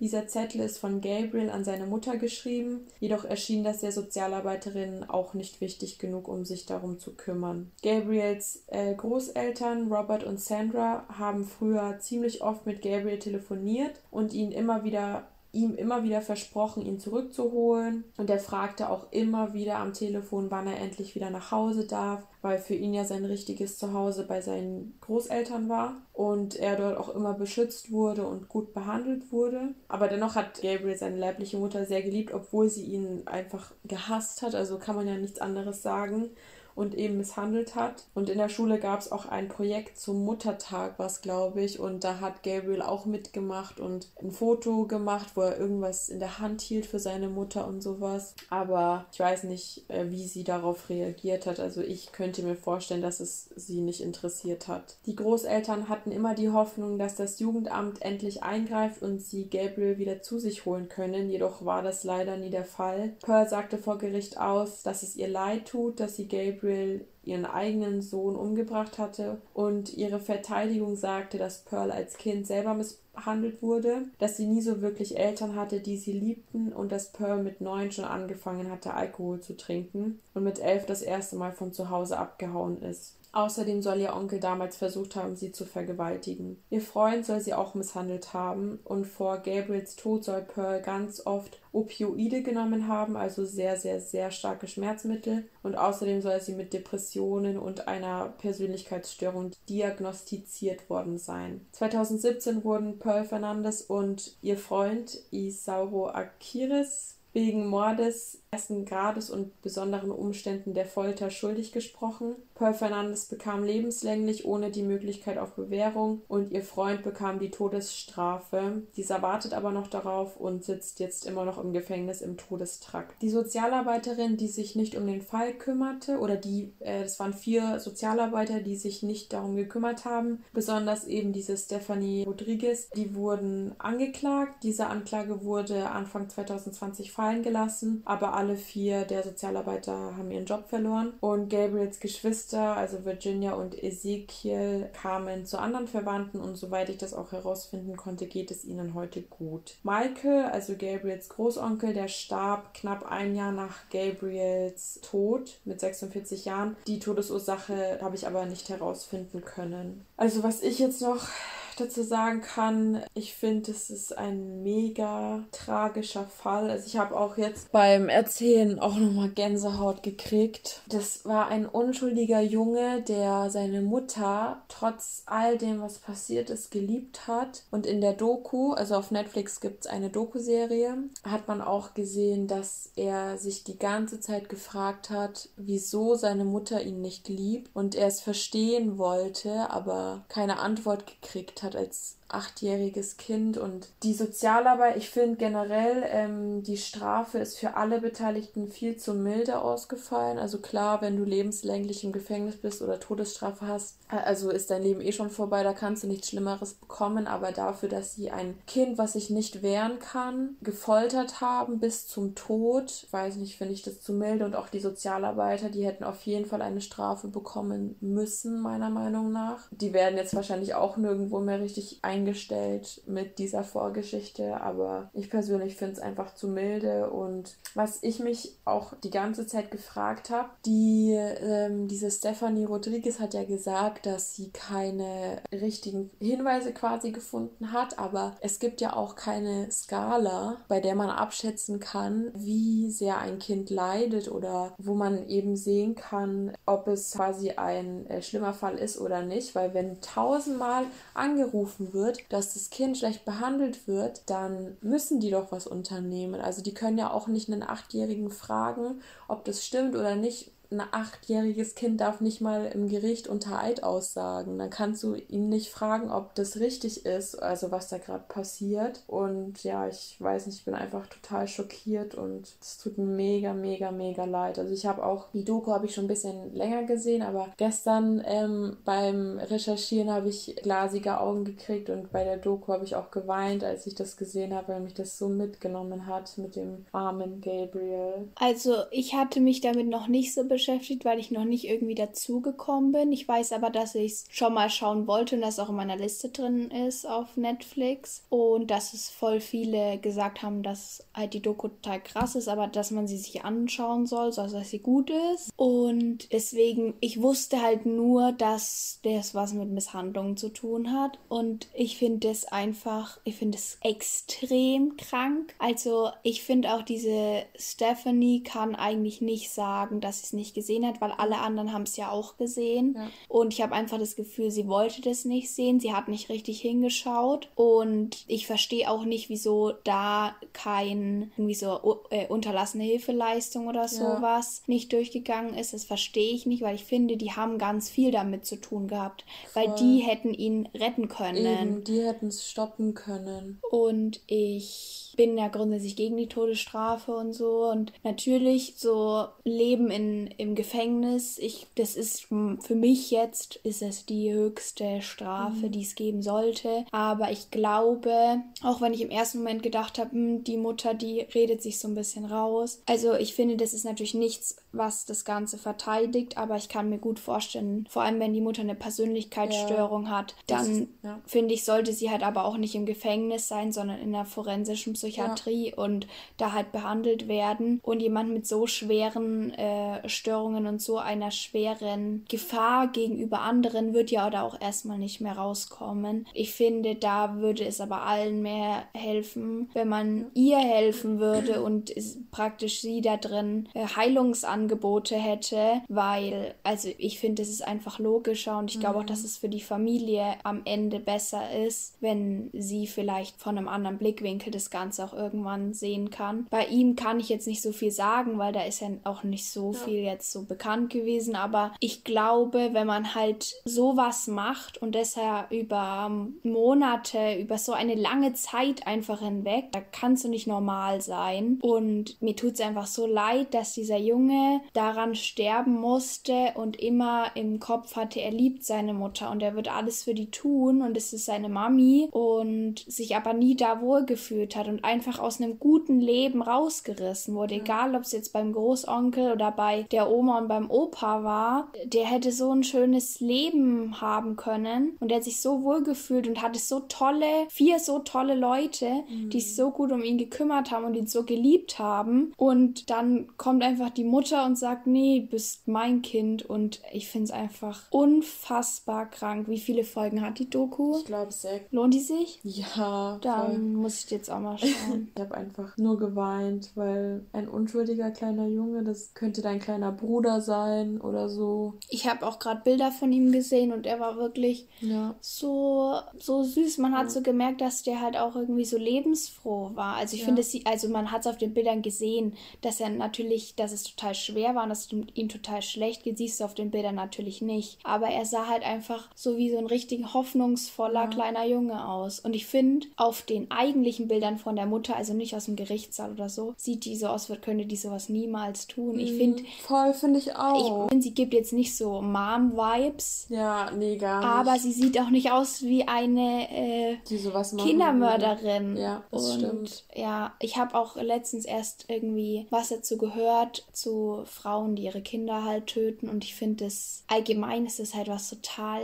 Dieser Zettel ist von Gabriel an seine Mutter geschrieben, jedoch erschien das der Sozialarbeiterin auch nicht wichtig genug, um sich darum zu kümmern. Gabriels äh, Großeltern Robert und Sandra haben früher ziemlich oft mit Gabriel telefoniert und ihn immer wieder ihm immer wieder versprochen, ihn zurückzuholen. Und er fragte auch immer wieder am Telefon, wann er endlich wieder nach Hause darf, weil für ihn ja sein richtiges Zuhause bei seinen Großeltern war und er dort auch immer beschützt wurde und gut behandelt wurde. Aber dennoch hat Gabriel seine leibliche Mutter sehr geliebt, obwohl sie ihn einfach gehasst hat. Also kann man ja nichts anderes sagen und eben misshandelt hat. Und in der Schule gab es auch ein Projekt zum Muttertag, was glaube ich, und da hat Gabriel auch mitgemacht und ein Foto gemacht, wo er irgendwas in der Hand hielt für seine Mutter und sowas. Aber ich weiß nicht, äh, wie sie darauf reagiert hat. Also ich könnte mir vorstellen, dass es sie nicht interessiert hat. Die Großeltern hatten immer die Hoffnung, dass das Jugendamt endlich eingreift und sie Gabriel wieder zu sich holen können. Jedoch war das leider nie der Fall. Pearl sagte vor Gericht aus, dass es ihr leid tut, dass sie Gabriel Gabriel ihren eigenen Sohn umgebracht hatte und ihre Verteidigung sagte, dass Pearl als Kind selber misshandelt wurde, dass sie nie so wirklich Eltern hatte, die sie liebten und dass Pearl mit neun schon angefangen hatte, Alkohol zu trinken und mit elf das erste Mal von zu Hause abgehauen ist. Außerdem soll ihr Onkel damals versucht haben, sie zu vergewaltigen. Ihr Freund soll sie auch misshandelt haben und vor Gabriels Tod soll Pearl ganz oft Opioide genommen haben, also sehr, sehr, sehr starke Schmerzmittel. Und außerdem soll sie mit Depressionen und einer Persönlichkeitsstörung diagnostiziert worden sein. 2017 wurden Pearl Fernandes und ihr Freund Isauro Akiris wegen Mordes ersten Grades und besonderen Umständen der Folter schuldig gesprochen. Pearl Fernandes bekam lebenslänglich ohne die Möglichkeit auf Bewährung und ihr Freund bekam die Todesstrafe. Dieser wartet aber noch darauf und sitzt jetzt immer noch im Gefängnis im Todestrakt. Die Sozialarbeiterin, die sich nicht um den Fall kümmerte, oder die, äh, das waren vier Sozialarbeiter, die sich nicht darum gekümmert haben, besonders eben diese Stephanie Rodriguez, die wurden angeklagt. Diese Anklage wurde Anfang 2020 fallen gelassen, aber alle vier der Sozialarbeiter haben ihren Job verloren und Gabriels Geschwister, also Virginia und Ezekiel, kamen zu anderen Verwandten und soweit ich das auch herausfinden konnte, geht es ihnen heute gut. Michael, also Gabriels Großonkel, der starb knapp ein Jahr nach Gabriels Tod mit 46 Jahren. Die Todesursache habe ich aber nicht herausfinden können. Also was ich jetzt noch dazu sagen kann, ich finde, es ist ein mega tragischer Fall. Also ich habe auch jetzt beim Erzählen auch nochmal Gänsehaut gekriegt. Das war ein unschuldiger Junge, der seine Mutter trotz all dem, was passiert ist, geliebt hat. Und in der Doku, also auf Netflix gibt es eine Doku-Serie, hat man auch gesehen, dass er sich die ganze Zeit gefragt hat, wieso seine Mutter ihn nicht liebt und er es verstehen wollte, aber keine Antwort gekriegt hat hat als achtjähriges Kind und die Sozialarbeit, ich finde generell, ähm, die Strafe ist für alle Beteiligten viel zu milde ausgefallen. Also klar, wenn du lebenslänglich im Gefängnis bist oder Todesstrafe hast, äh, also ist dein Leben eh schon vorbei, da kannst du nichts Schlimmeres bekommen, aber dafür, dass sie ein Kind, was sich nicht wehren kann, gefoltert haben bis zum Tod, weiß nicht, finde ich das zu milde und auch die Sozialarbeiter, die hätten auf jeden Fall eine Strafe bekommen müssen, meiner Meinung nach. Die werden jetzt wahrscheinlich auch nirgendwo mehr richtig ein eingestellt mit dieser Vorgeschichte, aber ich persönlich finde es einfach zu milde. Und was ich mich auch die ganze Zeit gefragt habe, die ähm, diese Stephanie Rodriguez hat ja gesagt, dass sie keine richtigen Hinweise quasi gefunden hat, aber es gibt ja auch keine Skala, bei der man abschätzen kann, wie sehr ein Kind leidet oder wo man eben sehen kann, ob es quasi ein äh, schlimmer Fall ist oder nicht, weil wenn tausendmal angerufen wird, wird, dass das Kind schlecht behandelt wird, dann müssen die doch was unternehmen. Also die können ja auch nicht einen Achtjährigen fragen, ob das stimmt oder nicht ein achtjähriges Kind darf nicht mal im Gericht unter Eid aussagen. Dann kannst du ihn nicht fragen, ob das richtig ist, also was da gerade passiert. Und ja, ich weiß nicht, ich bin einfach total schockiert und es tut mir mega, mega, mega leid. Also ich habe auch, die Doku habe ich schon ein bisschen länger gesehen, aber gestern ähm, beim Recherchieren habe ich glasige Augen gekriegt und bei der Doku habe ich auch geweint, als ich das gesehen habe, weil mich das so mitgenommen hat mit dem armen Gabriel. Also ich hatte mich damit noch nicht so beschäftigt beschäftigt, weil ich noch nicht irgendwie dazugekommen bin. Ich weiß aber, dass ich es schon mal schauen wollte und das auch in meiner Liste drin ist auf Netflix. Und dass es voll viele gesagt haben, dass halt die Doku total krass ist, aber dass man sie sich anschauen soll, so dass sie gut ist. Und deswegen, ich wusste halt nur, dass das was mit Misshandlungen zu tun hat. Und ich finde es einfach, ich finde es extrem krank. Also ich finde auch diese Stephanie kann eigentlich nicht sagen, dass sie es nicht nicht gesehen hat, weil alle anderen haben es ja auch gesehen. Ja. Und ich habe einfach das Gefühl, sie wollte das nicht sehen. Sie hat nicht richtig hingeschaut. Und ich verstehe auch nicht, wieso da kein irgendwie so äh, unterlassene Hilfeleistung oder sowas ja. nicht durchgegangen ist. Das verstehe ich nicht, weil ich finde, die haben ganz viel damit zu tun gehabt. Voll. Weil die hätten ihn retten können. Eben, die hätten es stoppen können. Und ich bin ja grundsätzlich gegen die Todesstrafe und so. Und natürlich so Leben in, im Gefängnis, ich, das ist für mich jetzt, ist es die höchste Strafe, mhm. die es geben sollte. Aber ich glaube, auch wenn ich im ersten Moment gedacht habe, hm, die Mutter, die redet sich so ein bisschen raus. Also ich finde, das ist natürlich nichts, was das Ganze verteidigt, aber ich kann mir gut vorstellen, vor allem wenn die Mutter eine Persönlichkeitsstörung ja. hat, dann ja. finde ich, sollte sie halt aber auch nicht im Gefängnis sein, sondern in der forensischen Psychiatrie ja. und da halt behandelt werden. Und jemand mit so schweren äh, Essstörungen und so einer schweren Gefahr gegenüber anderen wird ja da auch erstmal nicht mehr rauskommen. Ich finde, da würde es aber allen mehr helfen, wenn man ihr helfen würde und praktisch sie da drin äh, Heilungsangebote hätte, weil, also ich finde, es ist einfach logischer und ich glaube auch, dass mhm. es für die Familie am Ende besser ist, wenn sie vielleicht von einem anderen Blickwinkel das Ganze auch irgendwann sehen kann. Bei ihm kann ich jetzt nicht so viel sagen, weil da ist ja auch nicht so ja. viel jetzt so bekannt gewesen, aber ich glaube, wenn man halt sowas macht und deshalb über Monate, über so eine lange Zeit einfach hinweg, da kannst du nicht normal sein. Und mir tut es einfach so leid, dass dieser Junge daran sterben musste und immer im Kopf hatte, er liebt seine Mutter und er wird alles für die tun und es ist seine Mami und sich aber nie da wohlgefühlt hat und einfach aus einem guten Leben rausgerissen wurde, ja. egal ob es jetzt beim Großonkel oder bei der Oma und beim Opa war, der hätte so ein schönes Leben haben können und er hat sich so wohl gefühlt und hatte so tolle, vier so tolle Leute, mhm. die sich so gut um ihn gekümmert haben und ihn so geliebt haben und dann kommt einfach die Mutter und sagt, nee, bist mein Kind und ich finde es einfach unfassbar krank. Wie viele Folgen hat die Doku? Ich glaube sechs. Lohnt die sich? Ja. Dann voll. muss ich jetzt auch mal schauen. ich habe einfach nur geweint, weil ein unschuldiger kleiner Junge, das könnte dein kleiner Bruder sein oder so. Ich habe auch gerade Bilder von ihm gesehen und er war wirklich ja. so, so süß. Man hat ja. so gemerkt, dass der halt auch irgendwie so lebensfroh war. Also ich ja. finde, also man hat es auf den Bildern gesehen, dass er natürlich, dass es total schwer war und dass es ihm total schlecht geht, siehst du auf den Bildern natürlich nicht. Aber er sah halt einfach so wie so ein richtig hoffnungsvoller kleiner Junge aus. Und ich finde, auf den eigentlichen Bildern von der Mutter, also nicht aus dem Gerichtssaal oder so, sieht die so aus, als könnte die sowas niemals tun. Ich mhm. finde. Voll, finde ich auch. Ich finde, sie gibt jetzt nicht so Mom-Vibes. Ja, nee, gar nicht. Aber sie sieht auch nicht aus wie eine äh, die sowas Kindermörderin. Ja, das Und, stimmt. Ja, ich habe auch letztens erst irgendwie was dazu gehört, zu Frauen, die ihre Kinder halt töten. Und ich finde es allgemein ist es halt was total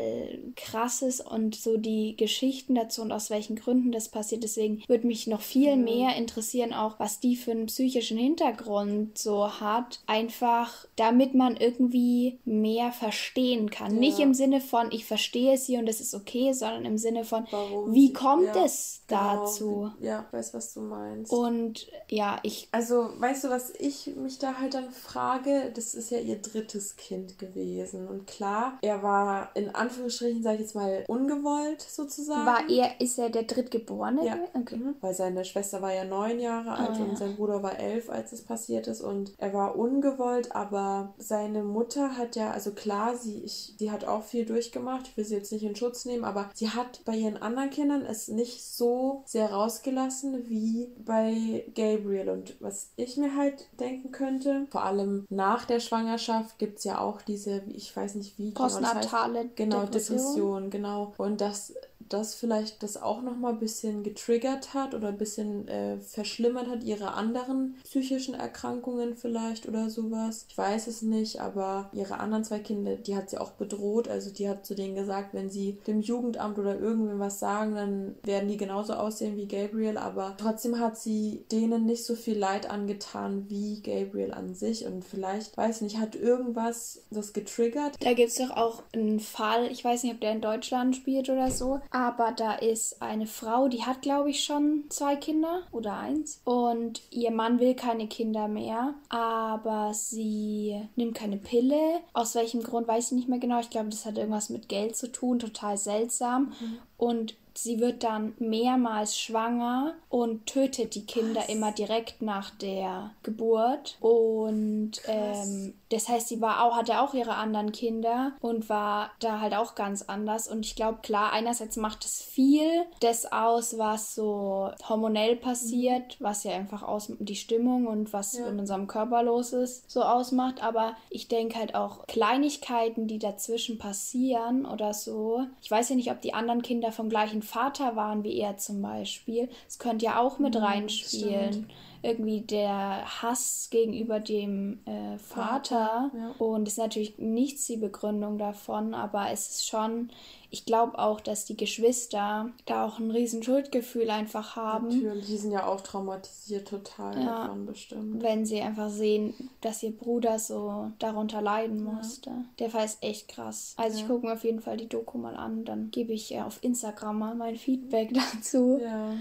krasses und so die Geschichten dazu und aus welchen Gründen das passiert. Deswegen würde mich noch viel mhm. mehr interessieren, auch was die für einen psychischen Hintergrund so hat. Einfach damit man irgendwie mehr verstehen kann. Ja. Nicht im Sinne von, ich verstehe sie und es ist okay, sondern im Sinne von, Warum wie kommt ja, es genau. dazu? Ja, weiß, was du meinst. Und ja, ich. Also, weißt du, was ich mich da halt dann frage? Das ist ja ihr drittes Kind gewesen. Und klar, er war in Anführungsstrichen, sag ich jetzt mal, ungewollt sozusagen. War er, ist er der Drittgeborene? Ja. Okay. Mhm. Weil seine Schwester war ja neun Jahre alt oh, und ja. sein Bruder war elf, als es passiert ist. Und er war ungewollt, aber seine Mutter hat ja, also klar, sie, ich, sie hat auch viel durchgemacht. Ich will sie jetzt nicht in Schutz nehmen, aber sie hat bei ihren anderen Kindern es nicht so sehr rausgelassen wie bei Gabriel. Und was ich mir halt denken könnte, vor allem nach der Schwangerschaft gibt es ja auch diese, ich weiß nicht wie. Postnatale genau, das heißt, genau, Depression. Depression, genau. Und das das vielleicht das auch noch mal ein bisschen getriggert hat oder ein bisschen äh, verschlimmert hat, ihre anderen psychischen Erkrankungen vielleicht oder sowas. Ich weiß es nicht, aber ihre anderen zwei Kinder, die hat sie auch bedroht. Also die hat zu denen gesagt, wenn sie dem Jugendamt oder irgendwem was sagen, dann werden die genauso aussehen wie Gabriel. Aber trotzdem hat sie denen nicht so viel Leid angetan wie Gabriel an sich. Und vielleicht, weiß nicht, hat irgendwas das getriggert. Da gibt es doch auch einen Fall, ich weiß nicht, ob der in Deutschland spielt oder so aber da ist eine Frau, die hat, glaube ich, schon zwei Kinder oder eins. Und ihr Mann will keine Kinder mehr, aber sie nimmt keine Pille. Aus welchem Grund weiß ich nicht mehr genau. Ich glaube, das hat irgendwas mit Geld zu tun, total seltsam. Mhm. Und sie wird dann mehrmals schwanger und tötet die Kinder Was? immer direkt nach der Geburt. Und ähm, das heißt, sie war auch, hatte auch ihre anderen Kinder und war da halt auch ganz anders. Und ich glaube, klar, einerseits macht es viel das aus, was so hormonell passiert, mhm. was ja einfach aus die Stimmung und was ja. in unserem Körper los ist, so ausmacht. Aber ich denke halt auch Kleinigkeiten, die dazwischen passieren oder so. Ich weiß ja nicht, ob die anderen Kinder vom gleichen Vater waren wie er zum Beispiel. Es könnte ja auch mit mhm, reinspielen. Stimmt irgendwie der Hass gegenüber dem äh, Vater. Ja. Und ist natürlich nichts die Begründung davon, aber es ist schon, ich glaube auch, dass die Geschwister da auch ein riesen Schuldgefühl einfach haben. Natürlich, die sind ja auch traumatisiert total ja, davon bestimmt. Wenn sie einfach sehen, dass ihr Bruder so darunter leiden musste. Ja. Der Fall ist echt krass. Also ja. ich gucke mir auf jeden Fall die Doku mal an, dann gebe ich auf Instagram mal mein Feedback dazu. Ja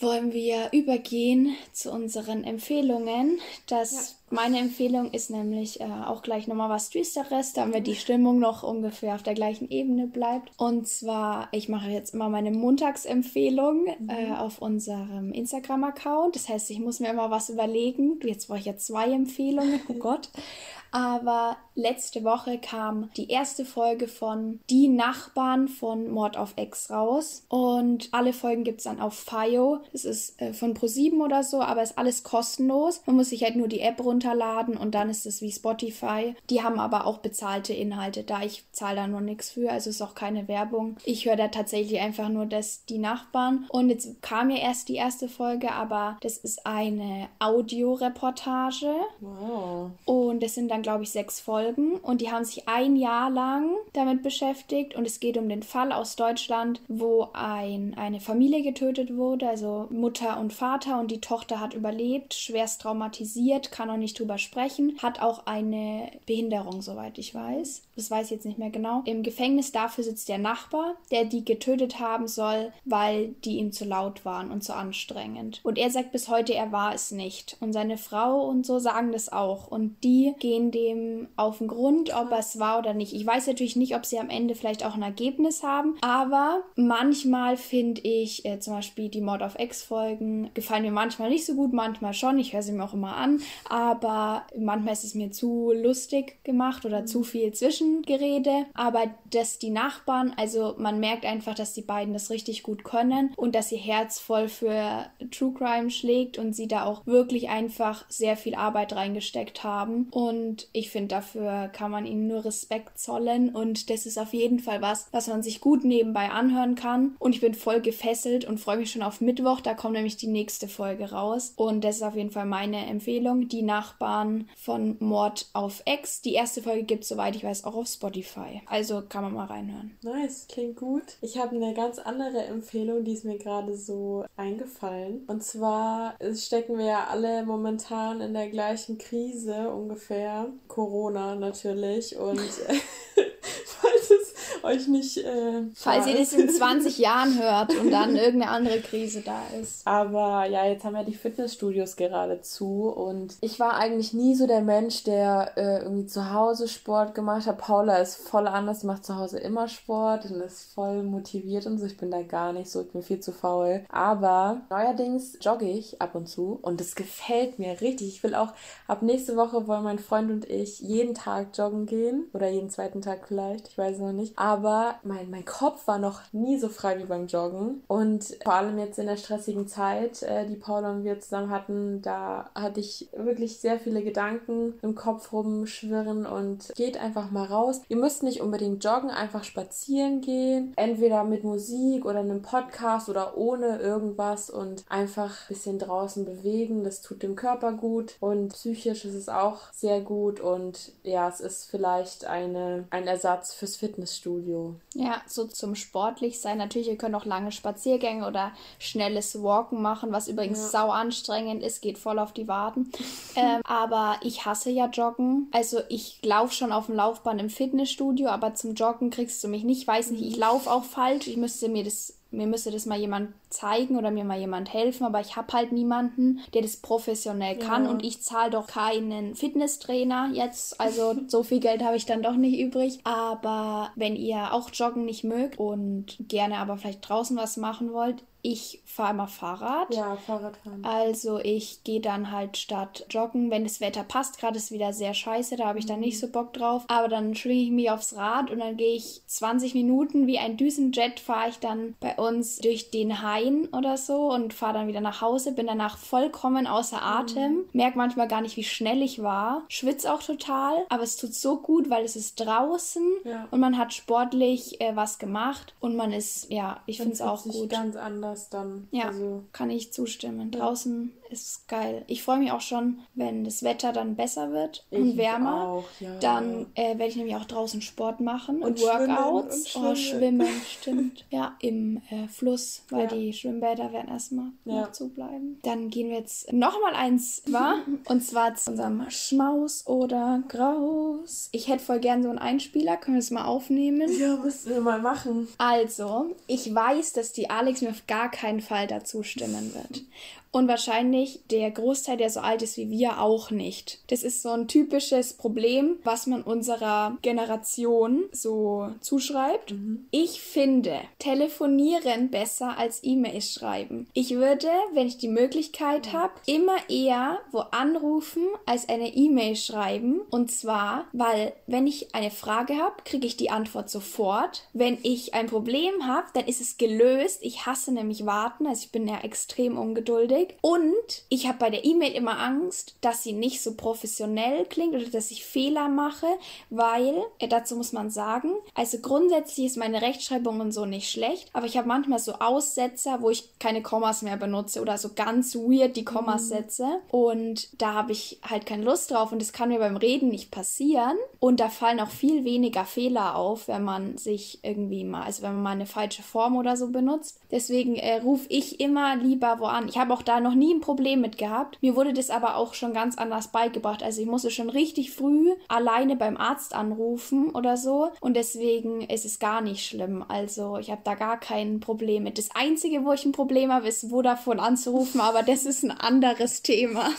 wollen wir übergehen zu unseren Empfehlungen. Das ja. Meine Empfehlung ist nämlich äh, auch gleich nochmal was Düsteres, damit die Stimmung noch ungefähr auf der gleichen Ebene bleibt. Und zwar, ich mache jetzt immer meine Montagsempfehlung mhm. äh, auf unserem Instagram-Account. Das heißt, ich muss mir immer was überlegen. Jetzt brauche ich ja zwei Empfehlungen. Oh Gott. Aber letzte Woche kam die erste Folge von Die Nachbarn von Mord auf Ex raus. Und alle Folgen gibt es dann auf FIO. Das ist äh, von Pro7 oder so, aber ist alles kostenlos. Man muss sich halt nur die App runterladen und dann ist es wie Spotify. Die haben aber auch bezahlte Inhalte da. Ich zahle da nur nichts für, also ist auch keine Werbung. Ich höre da tatsächlich einfach nur das Die Nachbarn. Und jetzt kam ja erst die erste Folge, aber das ist eine Audioreportage. Wow. Und das sind dann glaube ich, sechs Folgen. Und die haben sich ein Jahr lang damit beschäftigt. Und es geht um den Fall aus Deutschland, wo ein, eine Familie getötet wurde, also Mutter und Vater. Und die Tochter hat überlebt, schwerst traumatisiert, kann auch nicht drüber sprechen, hat auch eine Behinderung, soweit ich weiß. Das weiß ich jetzt nicht mehr genau. Im Gefängnis dafür sitzt der Nachbar, der die getötet haben soll, weil die ihm zu laut waren und zu anstrengend. Und er sagt bis heute, er war es nicht. Und seine Frau und so sagen das auch. Und die gehen dem auf den Grund, ob er es war oder nicht. Ich weiß natürlich nicht, ob sie am Ende vielleicht auch ein Ergebnis haben, aber manchmal finde ich äh, zum Beispiel die Mod of X-Folgen gefallen mir manchmal nicht so gut, manchmal schon. Ich höre sie mir auch immer an, aber manchmal ist es mir zu lustig gemacht oder mhm. zu viel Zwischengerede. Aber dass die Nachbarn, also man merkt einfach, dass die beiden das richtig gut können und dass ihr Herz voll für True Crime schlägt und sie da auch wirklich einfach sehr viel Arbeit reingesteckt haben. Und ich finde, dafür kann man ihnen nur Respekt zollen und das ist auf jeden Fall was, was man sich gut nebenbei anhören kann. Und ich bin voll gefesselt und freue mich schon auf Mittwoch. Da kommt nämlich die nächste Folge raus. Und das ist auf jeden Fall meine Empfehlung. Die Nachbarn von Mord auf Ex. Die erste Folge gibt es, soweit ich weiß, auch auf Spotify. Also kann man mal reinhören. Nice, klingt gut. Ich habe eine ganz andere Empfehlung, die ist mir gerade so eingefallen. Und zwar stecken wir ja alle momentan in der gleichen Krise ungefähr. Corona natürlich und euch nicht. Äh, falls ihr das in 20 Jahren hört und dann irgendeine andere Krise da ist. Aber ja, jetzt haben ja die Fitnessstudios gerade zu und ich war eigentlich nie so der Mensch, der äh, irgendwie zu Hause Sport gemacht hat. Paula ist voll anders, die macht zu Hause immer Sport und ist voll motiviert und so. Ich bin da gar nicht so, ich bin viel zu faul. Aber neuerdings jogge ich ab und zu und das gefällt mir richtig. Ich will auch ab nächste Woche wollen mein Freund und ich jeden Tag joggen gehen oder jeden zweiten Tag vielleicht, ich weiß noch nicht. Aber mein, mein Kopf war noch nie so frei wie beim Joggen und vor allem jetzt in der stressigen Zeit, äh, die Paula und wir zusammen hatten, da hatte ich wirklich sehr viele Gedanken im Kopf rumschwirren und geht einfach mal raus. Ihr müsst nicht unbedingt joggen, einfach spazieren gehen, entweder mit Musik oder einem Podcast oder ohne irgendwas und einfach ein bisschen draußen bewegen. Das tut dem Körper gut und psychisch ist es auch sehr gut und ja, es ist vielleicht eine, ein Ersatz fürs Fitnessstudio. Ja, so zum sportlich sein. Natürlich, ihr könnt auch lange Spaziergänge oder schnelles Walken machen, was übrigens ja. sau anstrengend ist, geht voll auf die Waden. ähm, aber ich hasse ja Joggen. Also ich laufe schon auf dem Laufband im Fitnessstudio, aber zum Joggen kriegst du mich nicht. Weiß nicht, ich laufe auch falsch. Ich müsste mir das mir müsste das mal jemand zeigen oder mir mal jemand helfen, aber ich habe halt niemanden, der das professionell kann ja. und ich zahle doch keinen Fitnesstrainer jetzt, also so viel Geld habe ich dann doch nicht übrig. Aber wenn ihr auch Joggen nicht mögt und gerne aber vielleicht draußen was machen wollt, ich fahre immer Fahrrad. Ja, Fahrradfahren. Also ich gehe dann halt statt joggen, wenn das Wetter passt. Gerade ist wieder sehr scheiße, da habe ich dann nicht so Bock drauf. Aber dann schwinge ich mich aufs Rad und dann gehe ich 20 Minuten wie ein Düsenjet fahre ich dann bei uns durch den Hai ein oder so und fahre dann wieder nach Hause, bin danach vollkommen außer Atem, mhm. merke manchmal gar nicht, wie schnell ich war, schwitze auch total, aber es tut so gut, weil es ist draußen ja. und man hat sportlich äh, was gemacht und man ist, ja, ich finde es auch gut. ganz anders dann. Ja, also. kann ich zustimmen. Draußen ist geil. Ich freue mich auch schon, wenn das Wetter dann besser wird und ich wärmer. Auch, ja. Dann äh, werde ich nämlich auch draußen Sport machen und, und Workouts. Schwimmen und schwimmen. Oh, schwimmen, stimmt. Ja, im äh, Fluss, weil ja. die Schwimmbäder werden erstmal ja. noch zubleiben. Dann gehen wir jetzt nochmal eins, war? und zwar zu unserem Schmaus oder Graus. Ich hätte voll gern so einen Einspieler. Können wir es mal aufnehmen? Ja, müssen wir mal machen. Also, ich weiß, dass die Alex mir auf gar keinen Fall dazu stimmen wird. Und wahrscheinlich der Großteil, der so alt ist wie wir, auch nicht. Das ist so ein typisches Problem, was man unserer Generation so zuschreibt. Mhm. Ich finde telefonieren besser als E-Mails schreiben. Ich würde, wenn ich die Möglichkeit habe, immer eher wo anrufen als eine E-Mail schreiben. Und zwar, weil wenn ich eine Frage habe, kriege ich die Antwort sofort. Wenn ich ein Problem habe, dann ist es gelöst. Ich hasse nämlich warten. Also ich bin ja extrem ungeduldig schwierig. Und ich habe bei der E-Mail immer Angst, dass sie nicht so professionell klingt oder dass ich Fehler mache, weil, äh, dazu muss man sagen, also grundsätzlich ist meine Rechtschreibung und so nicht schlecht, aber ich habe manchmal so Aussetzer, wo ich keine Kommas mehr benutze oder so ganz weird die Kommas mhm. setze. Und da habe ich halt keine Lust drauf und das kann mir beim Reden nicht passieren. Und da fallen auch viel weniger Fehler auf, wenn man sich irgendwie mal, also wenn man mal eine falsche Form oder so benutzt. Deswegen äh, rufe ich immer lieber wo an. Ich habe auch da noch nie ein Problem mit gehabt. Mir wurde das aber auch schon ganz anders beigebracht. Also ich musste schon richtig früh alleine beim Arzt anrufen oder so. Und deswegen ist es gar nicht schlimm. Also ich habe da gar kein Problem mit. Das Einzige, wo ich ein Problem habe, ist Vodafone anzurufen, aber das ist ein anderes Thema.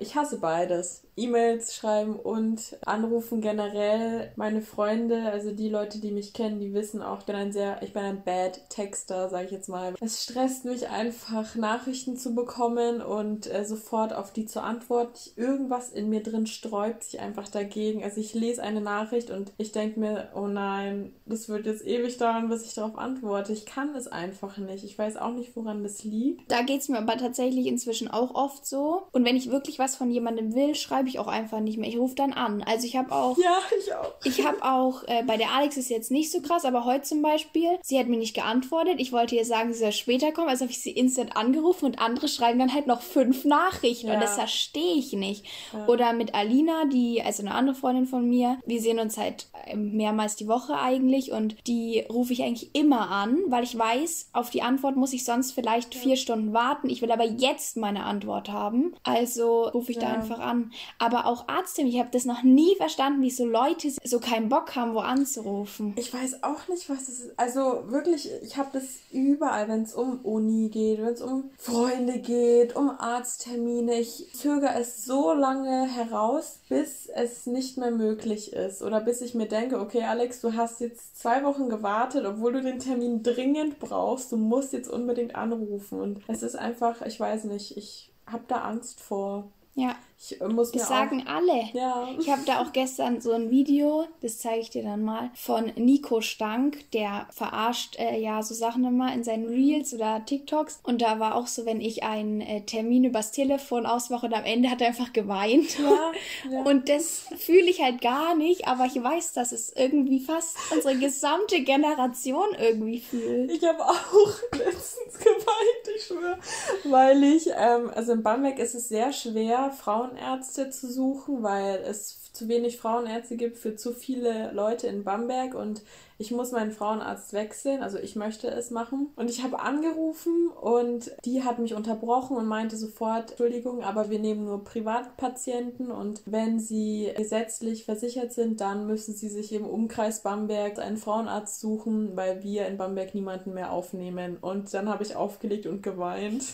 Ich hasse beides. E-Mails schreiben und anrufen generell. Meine Freunde, also die Leute, die mich kennen, die wissen auch, ich bin ein sehr, ich bin ein Bad Texter, sage ich jetzt mal. Es stresst mich einfach, Nachrichten zu bekommen und äh, sofort auf die zu antworten. Irgendwas in mir drin sträubt sich einfach dagegen. Also ich lese eine Nachricht und ich denke mir, oh nein, das wird jetzt ewig dauern, bis ich darauf antworte. Ich kann es einfach nicht. Ich weiß auch nicht, woran das liegt. Da geht es mir aber tatsächlich inzwischen auch oft so. Und wenn ich wirklich was von jemandem will, schreibe schreibe ich auch einfach nicht mehr. Ich rufe dann an. Also ich habe auch. Ja, ich auch. Ich habe auch, äh, bei der Alex ist jetzt nicht so krass, aber heute zum Beispiel, sie hat mir nicht geantwortet. Ich wollte ihr sagen, sie soll später kommen, also habe ich sie instant angerufen und andere schreiben dann halt noch fünf Nachrichten. Ja. Und das verstehe ich nicht. Ja. Oder mit Alina, die, also eine andere Freundin von mir, wir sehen uns halt ähm, mehrmals die Woche eigentlich und die rufe ich eigentlich immer an, weil ich weiß, auf die Antwort muss ich sonst vielleicht ja. vier Stunden warten. Ich will aber jetzt meine Antwort haben. Also rufe ich da einfach an aber auch Arzttermin. Ich habe das noch nie verstanden, wie so Leute so keinen Bock haben, wo anzurufen. Ich weiß auch nicht, was das ist. Also wirklich, ich habe das überall, wenn es um Uni geht, wenn es um Freunde geht, um Arzttermine. Ich zögere es so lange heraus, bis es nicht mehr möglich ist. Oder bis ich mir denke, okay, Alex, du hast jetzt zwei Wochen gewartet, obwohl du den Termin dringend brauchst. Du musst jetzt unbedingt anrufen. Und es ist einfach, ich weiß nicht, ich habe da Angst vor. Ja. Ich äh, muss das sagen auch, alle. Ja. Ich habe da auch gestern so ein Video, das zeige ich dir dann mal, von Nico Stank, der verarscht äh, ja so Sachen immer in seinen Reels oder TikToks. Und da war auch so, wenn ich einen äh, Termin übers Telefon ausmache und am Ende hat er einfach geweint. Ja, ja. Und das fühle ich halt gar nicht, aber ich weiß, dass es irgendwie fast unsere gesamte Generation irgendwie fühlt. Ich habe auch letztens geweint, ich schwöre. Weil ich, ähm, also in Bamberg ist es sehr schwer, Frauen Frauenärzte zu suchen, weil es zu wenig Frauenärzte gibt für zu viele Leute in Bamberg und ich muss meinen Frauenarzt wechseln, also ich möchte es machen. Und ich habe angerufen und die hat mich unterbrochen und meinte sofort, Entschuldigung, aber wir nehmen nur Privatpatienten und wenn sie gesetzlich versichert sind, dann müssen sie sich im Umkreis Bamberg einen Frauenarzt suchen, weil wir in Bamberg niemanden mehr aufnehmen. Und dann habe ich aufgelegt und geweint.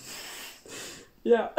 Ja.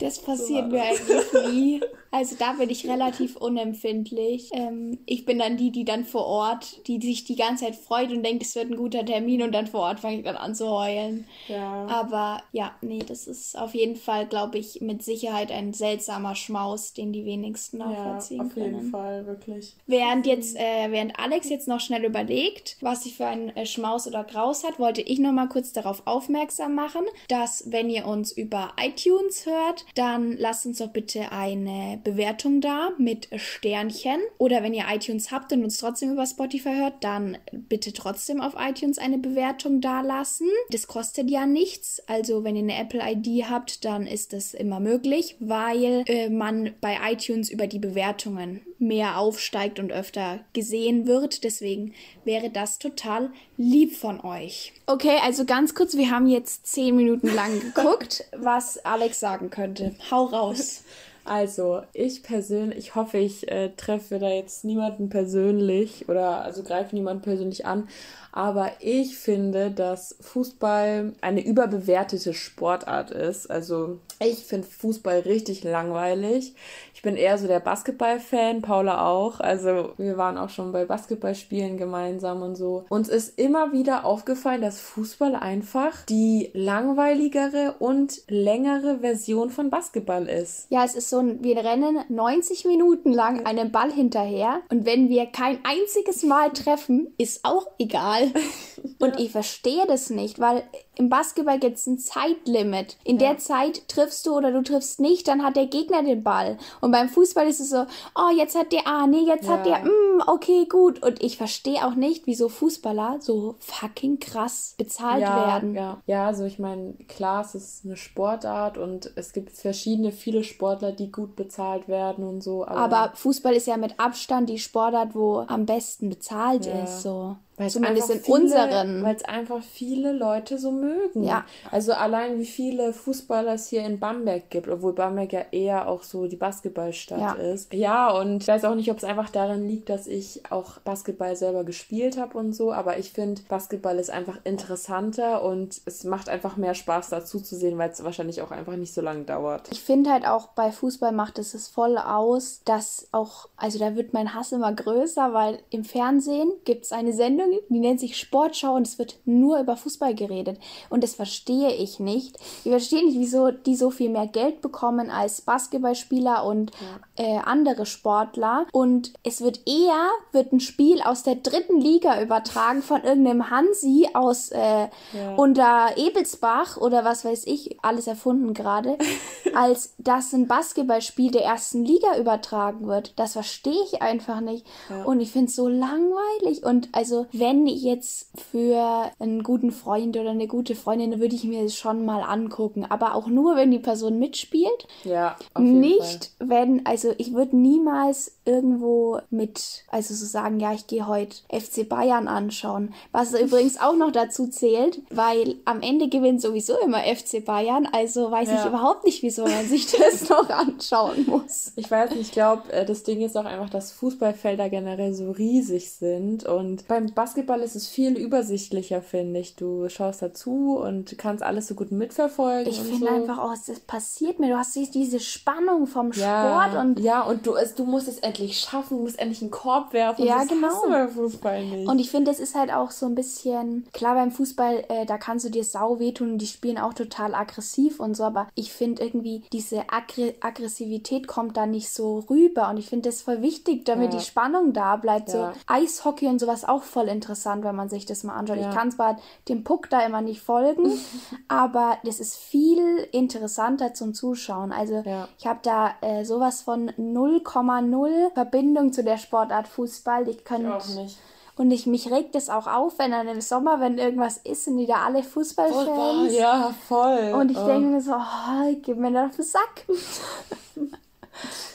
Das passiert so mir eigentlich nie. Also da bin ich relativ unempfindlich. Ähm, ich bin dann die, die dann vor Ort, die, die sich die ganze Zeit freut und denkt, es wird ein guter Termin und dann vor Ort fange ich dann an zu heulen. Ja. Aber ja, nee, das ist auf jeden Fall, glaube ich, mit Sicherheit ein seltsamer Schmaus, den die wenigsten nachvollziehen ja, auf können. Auf jeden Fall, wirklich. Während jetzt, äh, während Alex jetzt noch schnell überlegt, was sie für einen äh, Schmaus oder Graus hat, wollte ich noch mal kurz darauf aufmerksam machen, dass wenn ihr uns über iTunes hört, dann lasst uns doch bitte eine Bewertung da mit Sternchen. Oder wenn ihr iTunes habt und uns trotzdem über Spotify hört, dann bitte trotzdem auf iTunes eine Bewertung da lassen. Das kostet ja nichts. Also wenn ihr eine Apple ID habt, dann ist das immer möglich, weil äh, man bei iTunes über die Bewertungen mehr aufsteigt und öfter gesehen wird. Deswegen wäre das total lieb von euch. Okay, also ganz kurz, wir haben jetzt zehn Minuten lang geguckt, was Alex sagen könnte. Hau raus. Also, ich persönlich, ich hoffe, ich äh, treffe da jetzt niemanden persönlich oder also greife niemanden persönlich an, aber ich finde, dass Fußball eine überbewertete Sportart ist. Also ich finde Fußball richtig langweilig. Ich bin eher so der Basketball-Fan, Paula auch. Also wir waren auch schon bei Basketballspielen gemeinsam und so. Uns ist immer wieder aufgefallen, dass Fußball einfach die langweiligere und längere Version von Basketball ist. Ja, es ist so wir rennen 90 Minuten lang einem Ball hinterher und wenn wir kein einziges Mal treffen, ist auch egal. Und ich verstehe das nicht, weil im Basketball gibt es ein Zeitlimit. In ja. der Zeit triffst du oder du triffst nicht, dann hat der Gegner den Ball. Und beim Fußball ist es so, oh, jetzt hat der, ah, nee, jetzt ja. hat der, mm, okay, gut. Und ich verstehe auch nicht, wieso Fußballer so fucking krass bezahlt ja, werden. Ja, ja, also ich meine, klar, es ist eine Sportart und es gibt verschiedene, viele Sportler, die gut bezahlt werden und so. Aber, aber Fußball ist ja mit Abstand die Sportart, wo am besten bezahlt ist, so. Weil Zumindest in viele, unseren. Weil es einfach viele Leute so mögen. Ja. Also allein wie viele Fußballer es hier in Bamberg gibt, obwohl Bamberg ja eher auch so die Basketballstadt ja. ist. Ja, und ich weiß auch nicht, ob es einfach daran liegt, dass ich auch Basketball selber gespielt habe und so, aber ich finde, Basketball ist einfach interessanter und es macht einfach mehr Spaß dazu zu sehen, weil es wahrscheinlich auch einfach nicht so lange dauert. Ich finde halt auch bei Fußball macht es es voll aus, dass auch, also da wird mein Hass immer größer, weil im Fernsehen gibt es eine Sendung, Sendung, die nennt sich Sportschau und es wird nur über Fußball geredet. Und das verstehe ich nicht. Ich verstehe nicht, wieso die so viel mehr Geld bekommen als Basketballspieler und ja. äh, andere Sportler. Und es wird eher, wird ein Spiel aus der dritten Liga übertragen von irgendeinem Hansi aus äh, ja. unter Ebelsbach oder was weiß ich, alles erfunden gerade, als dass ein Basketballspiel der ersten Liga übertragen wird. Das verstehe ich einfach nicht. Ja. Und ich finde es so langweilig. Und also wenn ich jetzt für einen guten Freund oder eine gute Freundin, dann würde ich mir das schon mal angucken. Aber auch nur, wenn die Person mitspielt. Ja. Auf jeden Nicht, Fall. wenn, also ich würde niemals irgendwo mit, also so sagen, ja, ich gehe heute FC Bayern anschauen. Was übrigens auch noch dazu zählt, weil am Ende gewinnt sowieso immer FC Bayern. Also weiß ja. ich überhaupt nicht, wieso man sich das noch anschauen muss. Ich weiß nicht, ich glaube, äh, das Ding ist auch einfach, dass Fußballfelder generell so riesig sind und beim Basketball ist es viel übersichtlicher, finde ich. Du schaust dazu und kannst alles so gut mitverfolgen. Ich finde so. einfach auch, das passiert mir. Du hast diese Spannung vom ja, Sport und. Ja, und du, es, du musst es endlich schaffen, du musst endlich einen Korb werfen. Ja, das genau. Hast du beim Fußball nicht. Und ich finde, es ist halt auch so ein bisschen. Klar, beim Fußball, äh, da kannst du dir sau wehtun und die spielen auch total aggressiv und so, aber ich finde irgendwie, diese Aggr Aggressivität kommt da nicht so rüber und ich finde das voll wichtig, damit ja. die Spannung da bleibt. Ja. So Eishockey und sowas auch voll interessant, wenn man sich das mal anschaut. Ja. Ich kann zwar dem Puck da immer nicht folgen, aber das ist viel interessanter zum Zuschauen. Also ja. ich habe da äh, sowas von 0,0 Verbindung zu der Sportart Fußball. Ich kann nicht. Und ich, mich regt es auch auf, wenn dann im Sommer, wenn irgendwas ist, sind die da alle Fußballfans. Oh, ja, voll. Und ich oh. denke mir so, oh, gib mir da auf den Sack.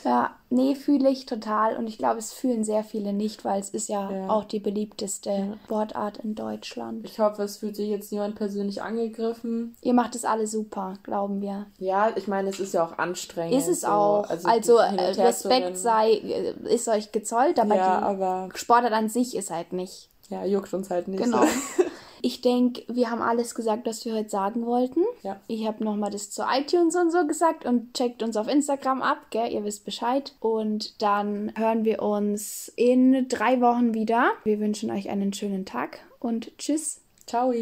ja, Nee, fühle ich total und ich glaube, es fühlen sehr viele nicht, weil es ist ja, ja. auch die beliebteste ja. Sportart in Deutschland. Ich hoffe, es fühlt sich jetzt niemand persönlich angegriffen. Ihr macht es alle super, glauben wir. Ja, ich meine, es ist ja auch anstrengend. Ist es so. auch. Also, also äh, Respekt sei, äh, ist euch gezollt, aber ja, die aber Sportart an sich ist halt nicht. Ja, juckt uns halt nicht. Genau. So. Ich denke, wir haben alles gesagt, was wir heute sagen wollten. Ja. Ich habe nochmal das zu iTunes und so gesagt und checkt uns auf Instagram ab, gell? Ihr wisst Bescheid. Und dann hören wir uns in drei Wochen wieder. Wir wünschen euch einen schönen Tag und tschüss. Ciao.